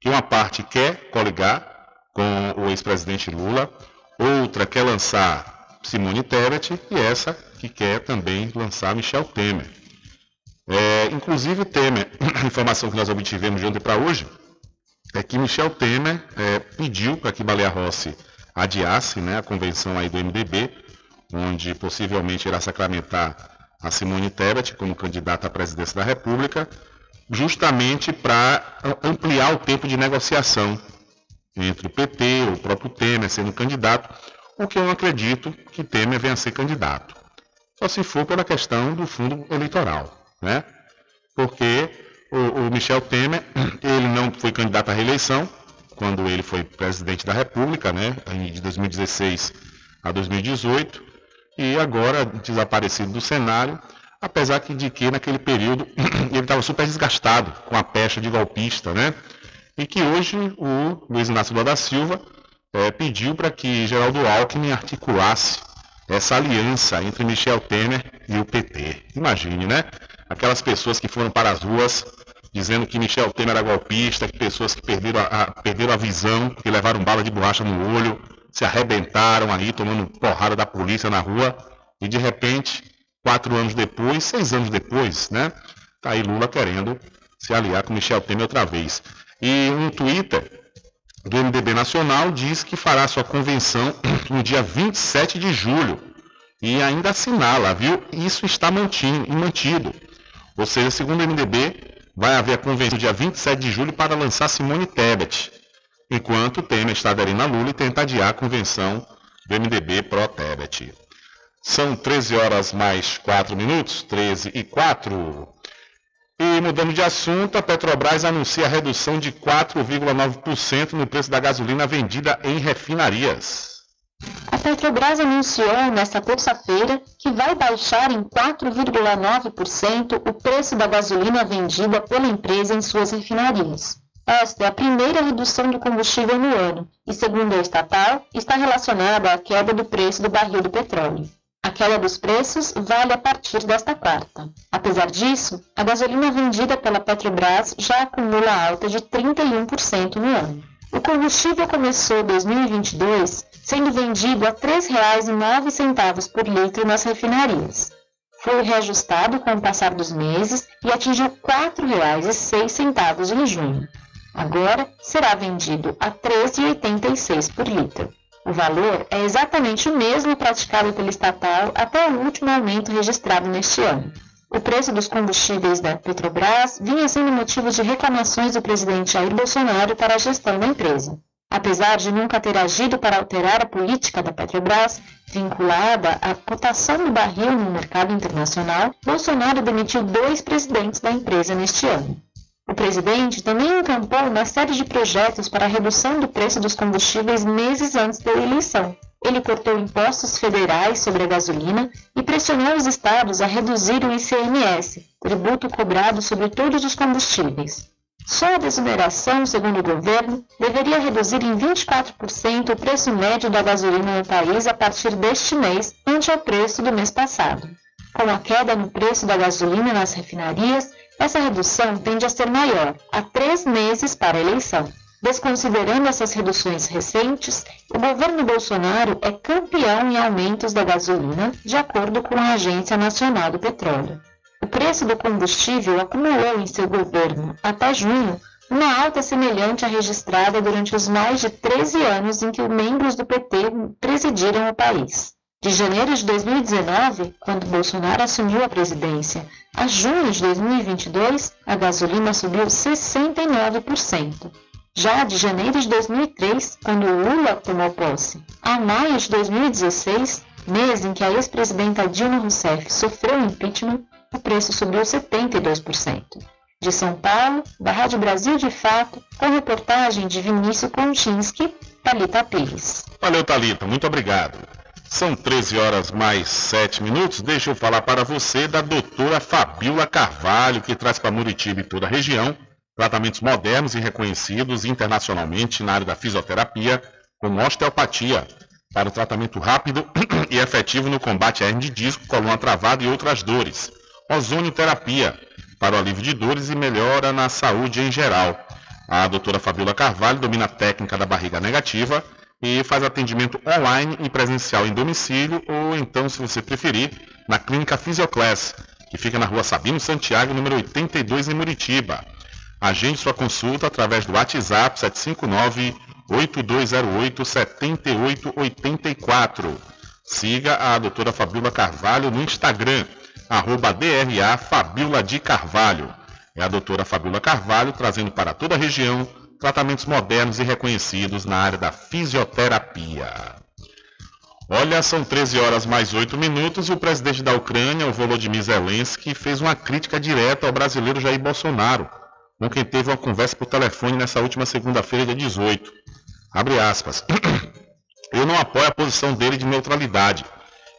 que uma parte quer coligar com o ex-presidente Lula, outra quer lançar Simone Tebet e essa que quer também lançar Michel Temer. É, inclusive Temer, a [coughs] informação que nós obtivemos de ontem para hoje, é que Michel Temer é, pediu para que Baleia Rossi adiasse né, a convenção aí do MDB, onde possivelmente irá sacramentar a Simone Tebet como candidata à presidência da República, justamente para ampliar o tempo de negociação entre o PT, o próprio Temer sendo candidato, o que eu não acredito que Temer venha a ser candidato. Só se for pela questão do fundo eleitoral, né? Porque o, o Michel Temer, ele não foi candidato à reeleição quando ele foi presidente da República, né, de 2016 a 2018, e agora desaparecido do cenário, apesar de que naquele período [clears throat] ele estava super desgastado com a pecha de golpista, né? E que hoje o Luiz Inácio Lula da Silva é, pediu para que Geraldo Alckmin articulasse essa aliança entre Michel Temer e o PT. Imagine, né? Aquelas pessoas que foram para as ruas dizendo que Michel Temer era golpista, que pessoas que perderam a, a, perderam a visão, que levaram bala de borracha no olho, se arrebentaram aí, tomando porrada da polícia na rua, e de repente, quatro anos depois, seis anos depois, né? Tá aí Lula querendo se aliar com Michel Temer outra vez. E um Twitter do MDB Nacional diz que fará sua convenção [clears throat] no dia 27 de julho. E ainda assinala, viu? Isso está mantido. Ou seja, segundo o MDB, vai haver a convenção dia 27 de julho para lançar Simone Tebet, enquanto Temer está aderindo a Lula e tenta adiar a convenção do MDB pró-Tebet. São 13 horas mais 4 minutos, 13 e 4. E mudando de assunto, a Petrobras anuncia a redução de 4,9% no preço da gasolina vendida em refinarias. Petrobras anunciou nesta terça-feira que vai baixar em 4,9% o preço da gasolina vendida pela empresa em suas refinarias. Esta é a primeira redução do combustível no ano e, segundo a estatal, está relacionada à queda do preço do barril do petróleo. A queda dos preços vale a partir desta quarta. Apesar disso, a gasolina vendida pela Petrobras já acumula alta de 31% no ano. O combustível começou 2022 sendo vendido a R$ 3,09 por litro nas refinarias. Foi reajustado com o passar dos meses e atingiu R$ 4,06 em junho. Agora será vendido a R$ 13,86 por litro. O valor é exatamente o mesmo praticado pela estatal até o último aumento registrado neste ano. O preço dos combustíveis da Petrobras vinha sendo motivo de reclamações do presidente Jair Bolsonaro para a gestão da empresa. Apesar de nunca ter agido para alterar a política da Petrobras, vinculada à cotação do barril no mercado internacional, Bolsonaro demitiu dois presidentes da empresa neste ano. O presidente também encampou uma série de projetos para a redução do preço dos combustíveis meses antes da eleição, ele cortou impostos federais sobre a gasolina e pressionou os estados a reduzir o ICMS, tributo cobrado sobre todos os combustíveis. Só a desoneração, segundo o governo, deveria reduzir em 24% o preço médio da gasolina no país a partir deste mês, ante ao preço do mês passado. Com a queda no preço da gasolina nas refinarias, essa redução tende a ser maior, há três meses para a eleição. Desconsiderando essas reduções recentes, o governo Bolsonaro é campeão em aumentos da gasolina, de acordo com a Agência Nacional do Petróleo. O preço do combustível acumulou em seu governo, até junho, uma alta semelhante à registrada durante os mais de 13 anos em que membros do PT presidiram o país. De janeiro de 2019, quando Bolsonaro assumiu a presidência, a junho de 2022, a gasolina subiu 69% já de janeiro de 2003, quando Lula tomou posse, a maio de 2016, mês em que a ex-presidenta Dilma Rousseff sofreu impeachment, o preço subiu 72%. De São Paulo, da Rádio Brasil de Fato, com reportagem de Vinícius Kontinski, Talita Pires. Valeu, Talita, muito obrigado. São 13 horas mais 7 minutos. Deixa eu falar para você da doutora Fabiola Carvalho, que traz para Muritiba e toda a região tratamentos modernos e reconhecidos internacionalmente na área da fisioterapia, como osteopatia, para o tratamento rápido [clears throat] e efetivo no combate a hernia de disco, coluna travada e outras dores. Ozonioterapia, para o alívio de dores e melhora na saúde em geral. A doutora Fabiola Carvalho domina a técnica da barriga negativa e faz atendimento online e presencial em domicílio ou então, se você preferir, na Clínica Fisioclass, que fica na rua Sabino Santiago, número 82, em Muritiba. Agende sua consulta através do WhatsApp 759 8208 7884. Siga a doutora Fabiola Carvalho no Instagram, arroba DRA Fabiola de Carvalho. É a doutora Fabiola Carvalho trazendo para toda a região tratamentos modernos e reconhecidos na área da fisioterapia. Olha, são 13 horas mais 8 minutos e o presidente da Ucrânia, o Volodymyr Zelensky, fez uma crítica direta ao brasileiro Jair Bolsonaro com quem teve uma conversa por telefone nessa última segunda-feira, dia 18. Abre aspas. [clears throat] Eu não apoio a posição dele de neutralidade.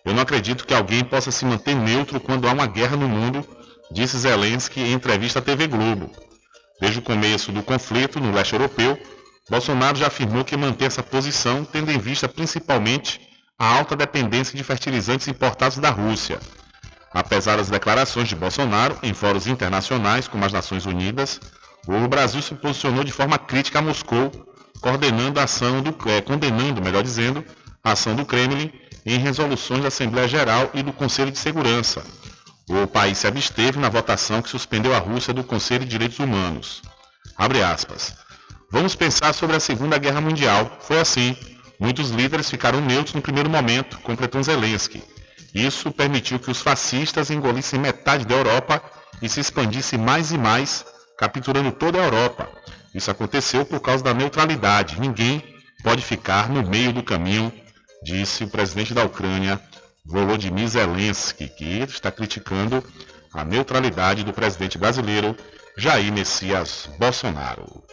Eu não acredito que alguém possa se manter neutro quando há uma guerra no mundo, disse Zelensky em entrevista à TV Globo. Desde o começo do conflito no leste europeu, Bolsonaro já afirmou que mantém essa posição, tendo em vista principalmente a alta dependência de fertilizantes importados da Rússia. Apesar das declarações de Bolsonaro em fóruns internacionais como as Nações Unidas, o Brasil se posicionou de forma crítica a Moscou, coordenando a ação do, é, condenando, melhor dizendo, a ação do Kremlin em resoluções da Assembleia Geral e do Conselho de Segurança. O país se absteve na votação que suspendeu a Rússia do Conselho de Direitos Humanos. Abre aspas. Vamos pensar sobre a Segunda Guerra Mundial. Foi assim. Muitos líderes ficaram neutros no primeiro momento, completou Zelensky. Isso permitiu que os fascistas engolissem metade da Europa e se expandisse mais e mais, capturando toda a Europa. Isso aconteceu por causa da neutralidade. Ninguém pode ficar no meio do caminho disse o presidente da Ucrânia, Volodymyr Zelensky, que está criticando a neutralidade do presidente brasileiro Jair Messias Bolsonaro.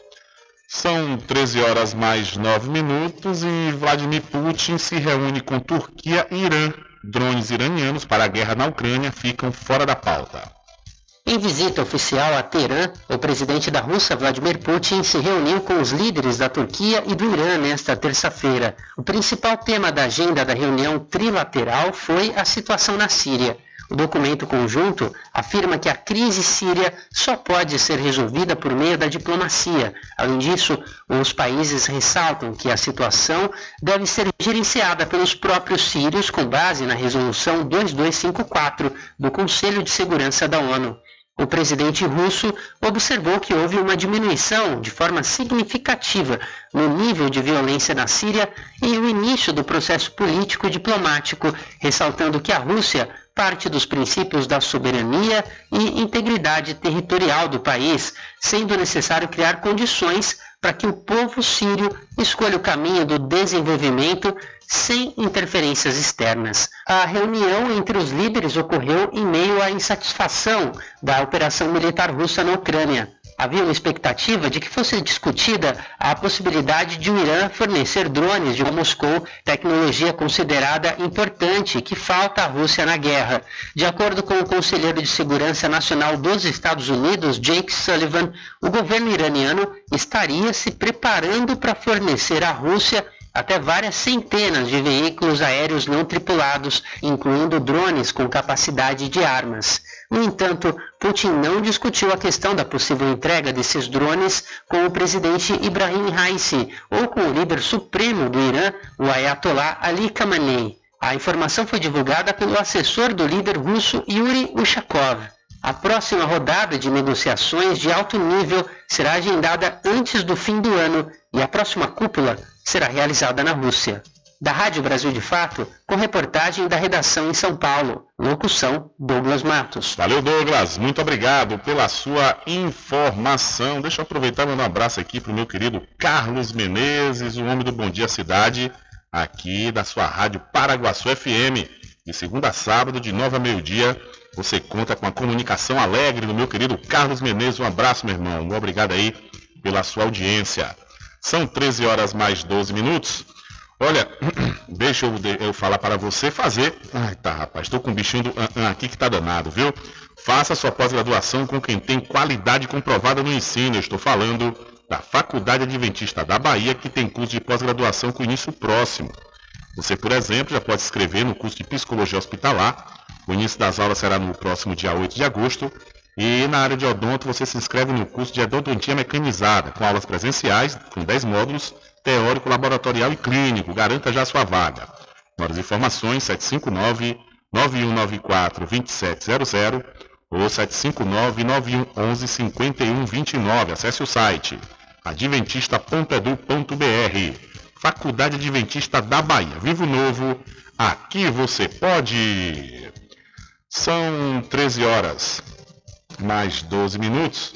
São 13 horas mais 9 minutos e Vladimir Putin se reúne com Turquia e Irã. Drones iranianos para a guerra na Ucrânia ficam fora da pauta. Em visita oficial a Teherã, o presidente da Rússia, Vladimir Putin, se reuniu com os líderes da Turquia e do Irã nesta terça-feira. O principal tema da agenda da reunião trilateral foi a situação na Síria. O documento conjunto afirma que a crise síria só pode ser resolvida por meio da diplomacia. Além disso, os países ressaltam que a situação deve ser gerenciada pelos próprios sírios com base na Resolução 2254 do Conselho de Segurança da ONU. O presidente russo observou que houve uma diminuição de forma significativa no nível de violência na Síria e o início do processo político diplomático, ressaltando que a Rússia parte dos princípios da soberania e integridade territorial do país, sendo necessário criar condições para que o povo sírio escolha o caminho do desenvolvimento sem interferências externas. A reunião entre os líderes ocorreu em meio à insatisfação da operação militar russa na Ucrânia. Havia uma expectativa de que fosse discutida a possibilidade de o Irã fornecer drones de Moscou, tecnologia considerada importante que falta à Rússia na guerra. De acordo com o conselheiro de Segurança Nacional dos Estados Unidos, Jake Sullivan, o governo iraniano estaria se preparando para fornecer à Rússia até várias centenas de veículos aéreos não tripulados, incluindo drones com capacidade de armas. No entanto, Putin não discutiu a questão da possível entrega desses drones com o presidente Ibrahim Raisi ou com o líder supremo do Irã, o Ayatollah Ali Khamenei. A informação foi divulgada pelo assessor do líder russo Yuri Ushakov. A próxima rodada de negociações de alto nível será agendada antes do fim do ano e a próxima cúpula será realizada na Rússia. Da Rádio Brasil de Fato, com reportagem da redação em São Paulo. Locução Douglas Matos. Valeu, Douglas. Muito obrigado pela sua informação. Deixa eu aproveitar e mandar um abraço aqui para o meu querido Carlos Menezes, o homem do Bom Dia Cidade, aqui da sua Rádio Paraguaçu FM. De segunda a sábado, de nove a meio-dia, você conta com a comunicação alegre do meu querido Carlos Menezes. Um abraço, meu irmão. Muito obrigado aí pela sua audiência. São 13 horas mais 12 minutos. Olha, [clears throat] deixa eu, eu falar para você fazer. Ai, tá, rapaz, estou com um bichinho do, uh, uh, aqui que tá danado, viu? Faça sua pós-graduação com quem tem qualidade comprovada no ensino. Eu estou falando da Faculdade Adventista da Bahia, que tem curso de pós-graduação com início próximo. Você, por exemplo, já pode se inscrever no curso de Psicologia Hospitalar. O início das aulas será no próximo dia 8 de agosto e na área de odonto você se inscreve no curso de odontia mecanizada, com aulas presenciais, com 10 módulos, teórico, laboratorial e clínico. Garanta já sua vaga. Maiores informações 759 9194 2700 ou 759 9111 5129. Acesse o site adventista.edu.br. Faculdade Adventista da Bahia. Vivo Novo, aqui você pode. São 13 horas mais 12 minutos.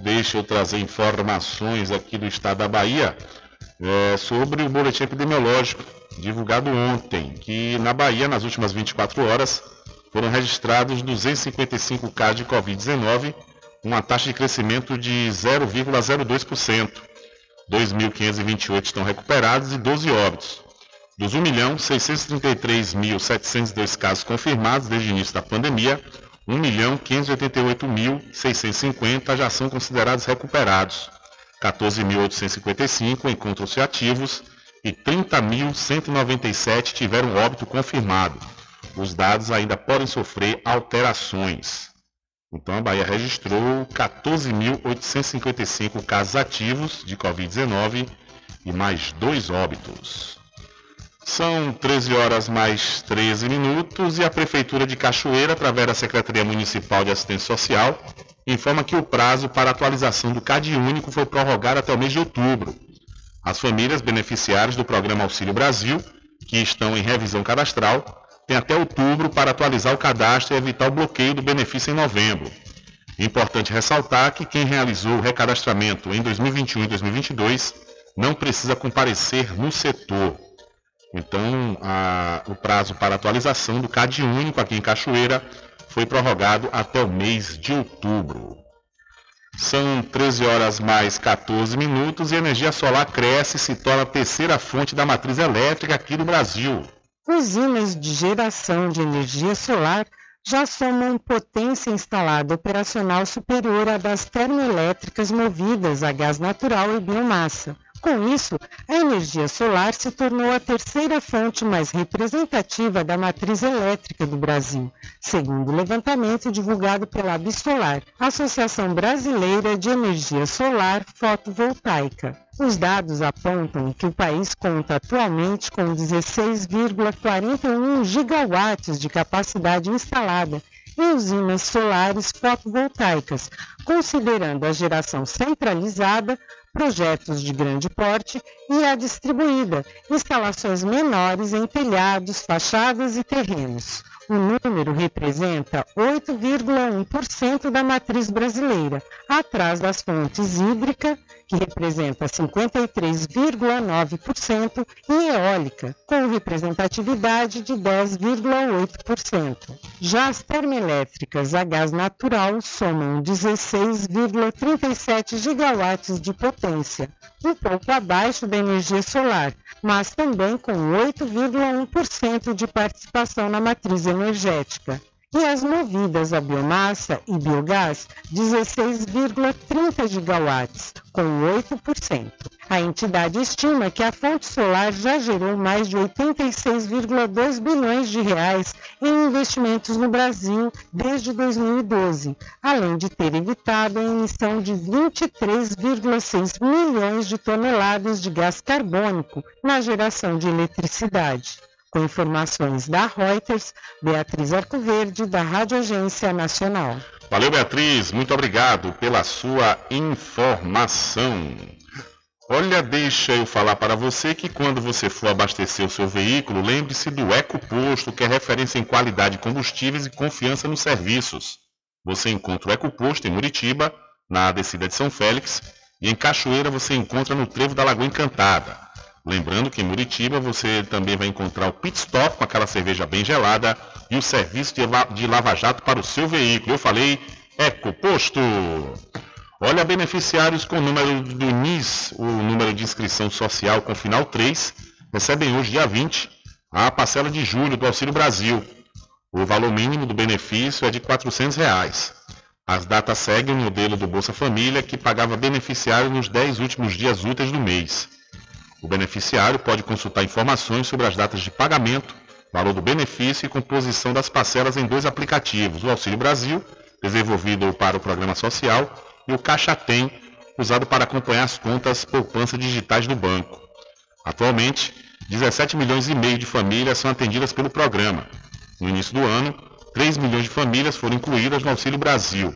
Deixa eu trazer informações aqui do estado da Bahia é, sobre o boletim epidemiológico divulgado ontem, que na Bahia, nas últimas 24 horas, foram registrados 255 casos de Covid-19, uma taxa de crescimento de 0,02%. 2.528 estão recuperados e 12 óbitos. Dos 1.633.702 casos confirmados desde o início da pandemia, 1.588.650 já são considerados recuperados, 14.855 encontram-se ativos e 30.197 tiveram óbito confirmado. Os dados ainda podem sofrer alterações. Então a Bahia registrou 14.855 casos ativos de Covid-19 e mais dois óbitos. São 13 horas mais 13 minutos e a Prefeitura de Cachoeira, através da Secretaria Municipal de Assistência Social, informa que o prazo para atualização do CAD único foi prorrogado até o mês de outubro. As famílias beneficiárias do Programa Auxílio Brasil, que estão em revisão cadastral, têm até outubro para atualizar o cadastro e evitar o bloqueio do benefício em novembro. Importante ressaltar que quem realizou o recadastramento em 2021 e 2022 não precisa comparecer no setor. Então, a, o prazo para atualização do CAD único aqui em Cachoeira foi prorrogado até o mês de outubro. São 13 horas mais 14 minutos e a energia solar cresce e se torna a terceira fonte da matriz elétrica aqui no Brasil. Usinas de geração de energia solar já somam potência instalada operacional superior à das termoelétricas movidas a gás natural e biomassa. Com isso, a energia solar se tornou a terceira fonte mais representativa da matriz elétrica do Brasil, segundo o levantamento divulgado pela Absolar, Associação Brasileira de Energia Solar Fotovoltaica. Os dados apontam que o país conta atualmente com 16,41 gigawatts de capacidade instalada em usinas solares fotovoltaicas, considerando a geração centralizada, projetos de grande porte e a distribuída, instalações menores em telhados, fachadas e terrenos. O número representa 8,1% da matriz brasileira, atrás das fontes hídrica, que representa 53,9%, e eólica, com representatividade de 10,8%. Já as termoelétricas a gás natural somam 16,37 gigawatts de potência, um pouco abaixo da energia solar, mas também com 8,1% de participação na matriz energética. E as movidas a biomassa e biogás, 16,30 gigawatts, com 8%. A entidade estima que a fonte solar já gerou mais de 86,2 bilhões de reais em investimentos no Brasil desde 2012, além de ter evitado a emissão de 23,6 milhões de toneladas de gás carbônico na geração de eletricidade. Com informações da Reuters, Beatriz Arcoverde, da Rádio Agência Nacional. Valeu, Beatriz. Muito obrigado pela sua informação. Olha, deixa eu falar para você que quando você for abastecer o seu veículo, lembre-se do EcoPosto, que é referência em qualidade de combustíveis e confiança nos serviços. Você encontra o EcoPosto em Muritiba, na descida de São Félix, e em Cachoeira você encontra no Trevo da Lagoa Encantada. Lembrando que em Muritiba você também vai encontrar o pit stop com aquela cerveja bem gelada e o serviço de lava-jato para o seu veículo. Eu falei Ecoposto. Olha, beneficiários com número do NIS, o número de inscrição social com final 3, recebem hoje, dia 20, a parcela de julho do Auxílio Brasil. O valor mínimo do benefício é de 400 reais. As datas seguem o modelo do Bolsa Família, que pagava beneficiário nos 10 últimos dias úteis do mês. O beneficiário pode consultar informações sobre as datas de pagamento, valor do benefício e composição das parcelas em dois aplicativos, o Auxílio Brasil, desenvolvido para o Programa Social, e o Caixa Tem, usado para acompanhar as contas poupança digitais do banco. Atualmente, 17 milhões e meio de famílias são atendidas pelo programa. No início do ano, 3 milhões de famílias foram incluídas no Auxílio Brasil.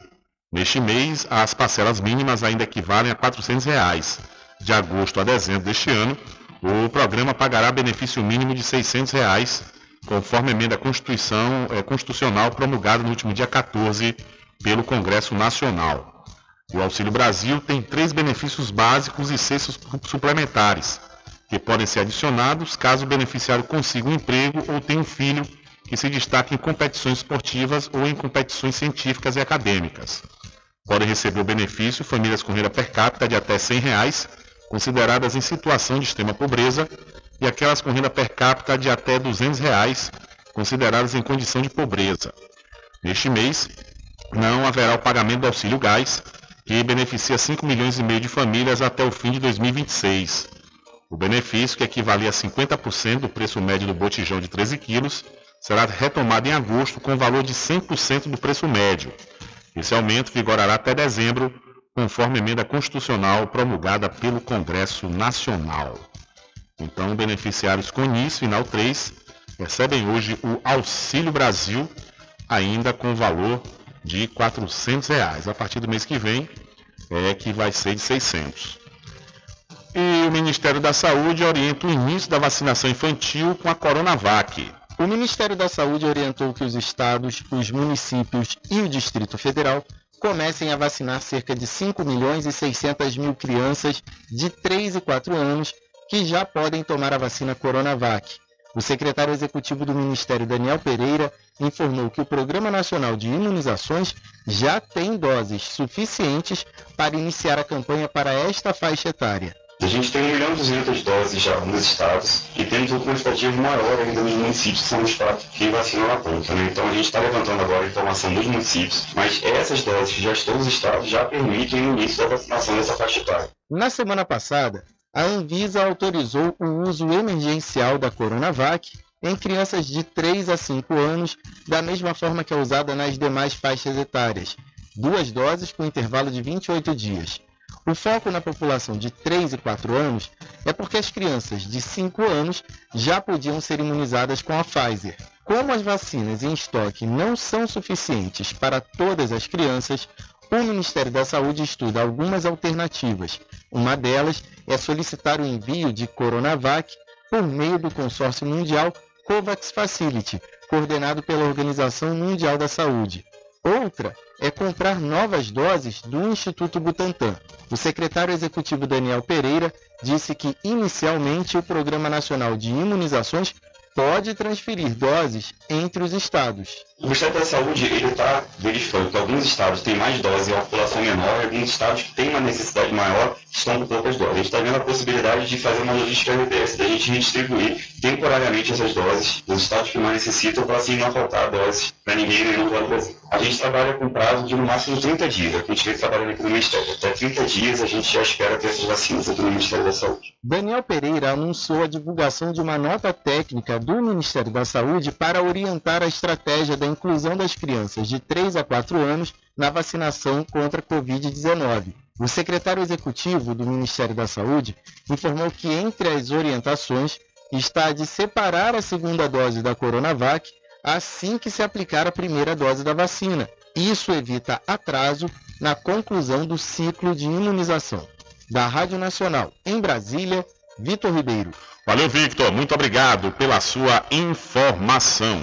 Neste mês, as parcelas mínimas ainda equivalem a 400 reais de agosto a dezembro deste ano, o programa pagará benefício mínimo de 600 reais, conforme emenda Constituição, é, constitucional promulgada no último dia 14 pelo Congresso Nacional. O Auxílio Brasil tem três benefícios básicos e seis suplementares, que podem ser adicionados caso o beneficiário consiga um emprego ou tenha um filho que se destaque em competições esportivas ou em competições científicas e acadêmicas. Podem receber o benefício famílias com renda per capita de até 100 reais, consideradas em situação de extrema pobreza e aquelas com renda per capita de até 200 reais, consideradas em condição de pobreza. Neste mês, não haverá o pagamento do auxílio gás, que beneficia 5 milhões e meio de famílias até o fim de 2026. O benefício, que equivale a 50% do preço médio do botijão de 13 quilos, será retomado em agosto com valor de 100% do preço médio. Esse aumento vigorará até dezembro, conforme emenda constitucional promulgada pelo Congresso Nacional. Então, beneficiários com NIS final 3 recebem hoje o Auxílio Brasil, ainda com valor de 400 reais. A partir do mês que vem é que vai ser de 600. E o Ministério da Saúde orienta o início da vacinação infantil com a Coronavac. O Ministério da Saúde orientou que os estados, os municípios e o Distrito Federal comecem a vacinar cerca de 5 milhões e 600 mil crianças de 3 e 4 anos que já podem tomar a vacina Coronavac. O secretário executivo do Ministério, Daniel Pereira, informou que o Programa Nacional de Imunizações já tem doses suficientes para iniciar a campanha para esta faixa etária. A gente tem 1 milhão e 200 doses já nos estados e temos uma quantitativa maior ainda nos municípios que são os quatro que vacinam na ponta. Né? Então a gente está levantando agora a informação dos municípios, mas essas doses que já estão nos estados já permitem o início da vacinação dessa faixa etária. Na semana passada, a Anvisa autorizou o uso emergencial da Coronavac em crianças de 3 a 5 anos, da mesma forma que é usada nas demais faixas etárias, duas doses com intervalo de 28 dias. O foco na população de 3 e 4 anos é porque as crianças de 5 anos já podiam ser imunizadas com a Pfizer. Como as vacinas em estoque não são suficientes para todas as crianças, o Ministério da Saúde estuda algumas alternativas. Uma delas é solicitar o envio de Coronavac por meio do consórcio mundial COVAX Facility, coordenado pela Organização Mundial da Saúde. Outra é comprar novas doses do Instituto Butantan. O secretário executivo Daniel Pereira disse que, inicialmente, o Programa Nacional de Imunizações pode transferir doses entre os estados. O Ministério da Saúde está verificando que alguns estados têm mais doses e uma população menor, e alguns estados que têm uma necessidade maior estão com poucas doses. A gente está vendo a possibilidade de fazer uma logística reversa, da gente redistribuir temporariamente essas doses nos estados que mais necessitam, para assim não faltar doses para ninguém no Brasil. A gente trabalha com prazo de no máximo 30 dias, é o que a gente vem trabalhando aqui no Ministério. Até 30 dias a gente já espera ter essas vacinas aqui no Ministério da Saúde. Daniel Pereira anunciou a divulgação de uma nota técnica do Ministério da Saúde para orientar a estratégia da inclusão das crianças de 3 a 4 anos na vacinação contra a Covid-19. O secretário executivo do Ministério da Saúde informou que entre as orientações está a de separar a segunda dose da Coronavac assim que se aplicar a primeira dose da vacina. Isso evita atraso na conclusão do ciclo de imunização. Da Rádio Nacional em Brasília, Vitor Ribeiro. Valeu, Victor. Muito obrigado pela sua informação.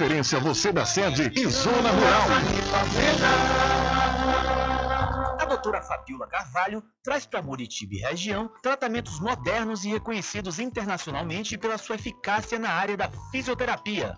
você da sede e Zona Rural. doutora Fabiola Carvalho traz para Muritiba e região tratamentos modernos e reconhecidos internacionalmente pela sua eficácia na área da fisioterapia.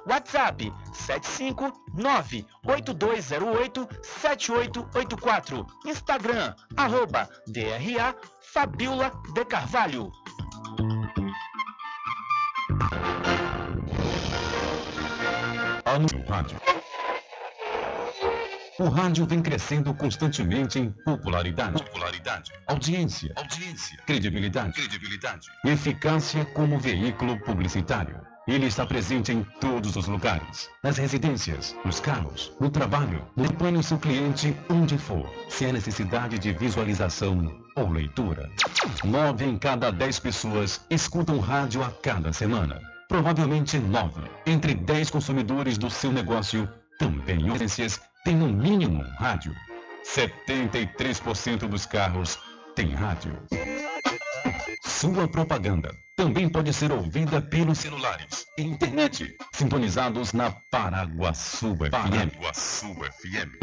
WhatsApp 759-8208-7884. Instagram, arroba DRA Fabiola de Carvalho. Rádio. O rádio vem crescendo constantemente em popularidade, popularidade, audiência, audiência, credibilidade, credibilidade, eficácia como veículo publicitário. Ele está presente em todos os lugares, nas residências, nos carros, no trabalho, acompanhe o seu cliente onde for, se há necessidade de visualização ou leitura. Nove em cada dez pessoas escutam rádio a cada semana. Provavelmente nove entre dez consumidores do seu negócio também agências têm no mínimo rádio. 73% dos carros têm rádio. Sua propaganda também pode ser ouvida pelos celulares e internet, sintonizados na Paraguaçu FM. Paraguaçu FM.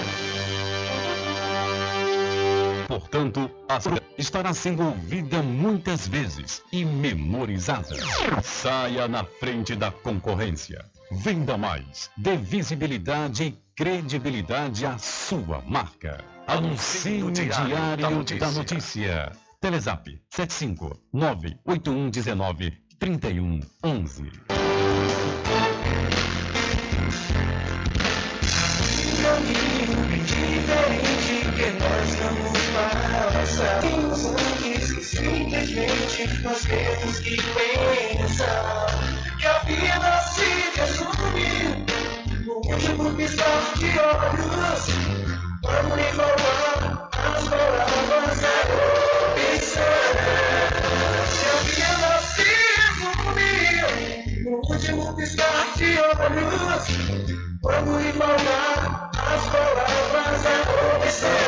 Portanto, a sua estará sendo ouvida muitas vezes e memorizada. Saia na frente da concorrência. Venda mais. Dê visibilidade e credibilidade à sua marca. Anuncie no Diário da Notícia. Da notícia. Telezap 75 98119 3111. caminho diferente que nós vamos passar. Antes que simplesmente nós temos que pensar que a vida último de. Vamos as palavras último piscar de olhos. Vamos igualar as palavras da opção.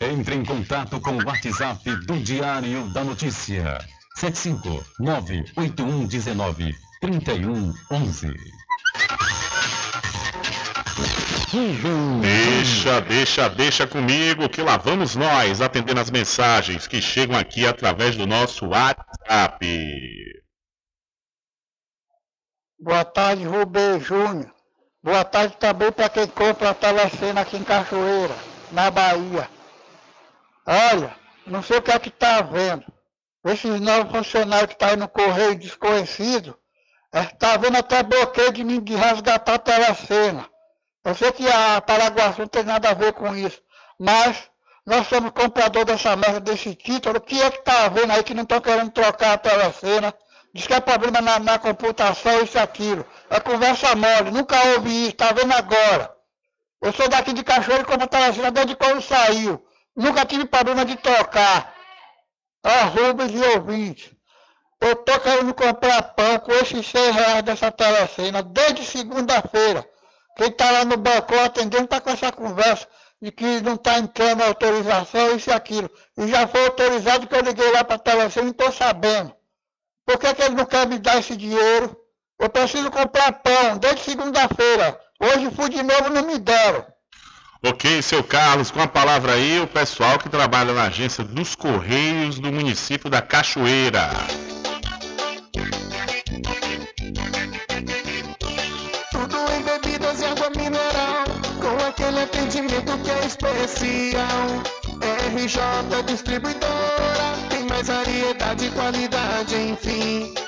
Entre em contato com o WhatsApp do Diário da Notícia. 759-8119-3111. Deixa, deixa, deixa comigo que lá vamos nós atendendo as mensagens que chegam aqui através do nosso WhatsApp. Boa tarde, Rubem Júnior. Boa tarde também para quem compra a telecena aqui em Cachoeira, na Bahia. Olha, não sei o que é que está havendo. Esses novos funcionários que estão tá aí no correio desconhecido, está havendo até bloqueio de, de resgatar a telecena. Eu sei que a Paraguaçu não tem nada a ver com isso, mas nós somos comprador dessa merda, desse título. O que é que está havendo aí que não estão querendo trocar a telecena? Diz que é problema na, na computação, isso e aquilo. É conversa mole, nunca houve isso, está vendo agora. Eu sou daqui de Cachoeira compro a telecena desde quando saiu. Nunca tive problema de trocar. A Rubens e ouvintes. Eu tô querendo comprar pão com esses 100 reais dessa telecena desde segunda-feira. Quem tá lá no balcão atendendo tá com essa conversa de que não tá entrando autorização, isso e aquilo. E já foi autorizado que eu liguei lá pra telecena e tô sabendo. Por que, que ele não quer me dar esse dinheiro? Eu preciso comprar pão desde segunda-feira. Hoje fui de novo não me deram. Ok, seu Carlos, com a palavra aí o pessoal que trabalha na agência dos Correios do município da Cachoeira. Tudo em bebidas e água mineral, com aquele atendimento que é especial. RJ Distribuidora, tem mais variedade e qualidade, enfim.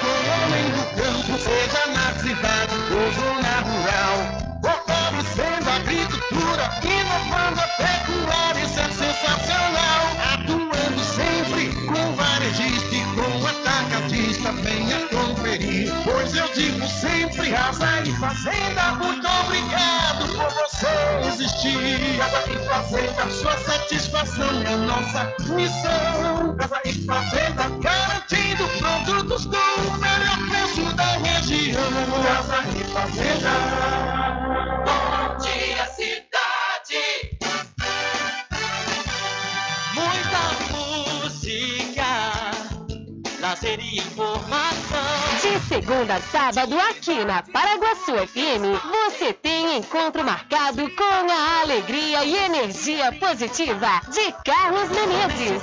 com o homem do campo, seja na cidade ou zona rural. Fortalecendo a agricultura, inovando a pecuária, isso é sensacional. Pois eu digo sempre, Casa e Fazenda, muito obrigado por você existir. Casa e Fazenda, sua satisfação é nossa missão. Casa e Fazenda, garantindo produtos com o melhor preço da região. Casa e Fazenda. Bom dia, cidade. Muita música, lazer e informação. Segunda a sábado, aqui na Paraguaçu FM, você tem encontro marcado com a alegria e energia positiva de Carlos Menezes.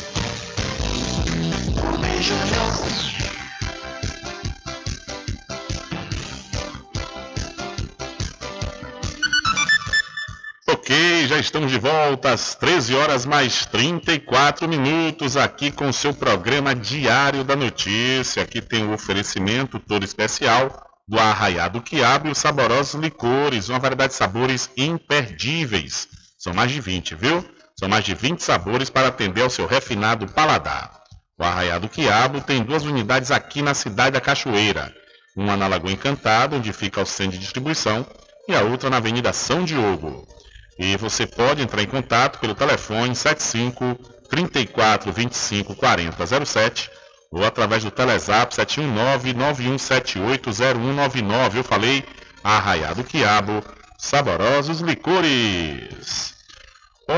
Ok, já estamos de volta às 13 horas mais 34 minutos aqui com o seu programa Diário da Notícia. Aqui tem o oferecimento todo especial do Arraiado Quiabo e os saborosos licores, uma variedade de sabores imperdíveis. São mais de 20, viu? São mais de 20 sabores para atender ao seu refinado paladar. O Arraiado Quiabo tem duas unidades aqui na cidade da Cachoeira. Uma na Lagoa Encantada, onde fica o centro de distribuição, e a outra na Avenida São Diogo. E você pode entrar em contato pelo telefone 75 34 25 40 07 ou através do Telezap 719-9178-0199. Eu falei Arraiado Quiabo, saborosos licores.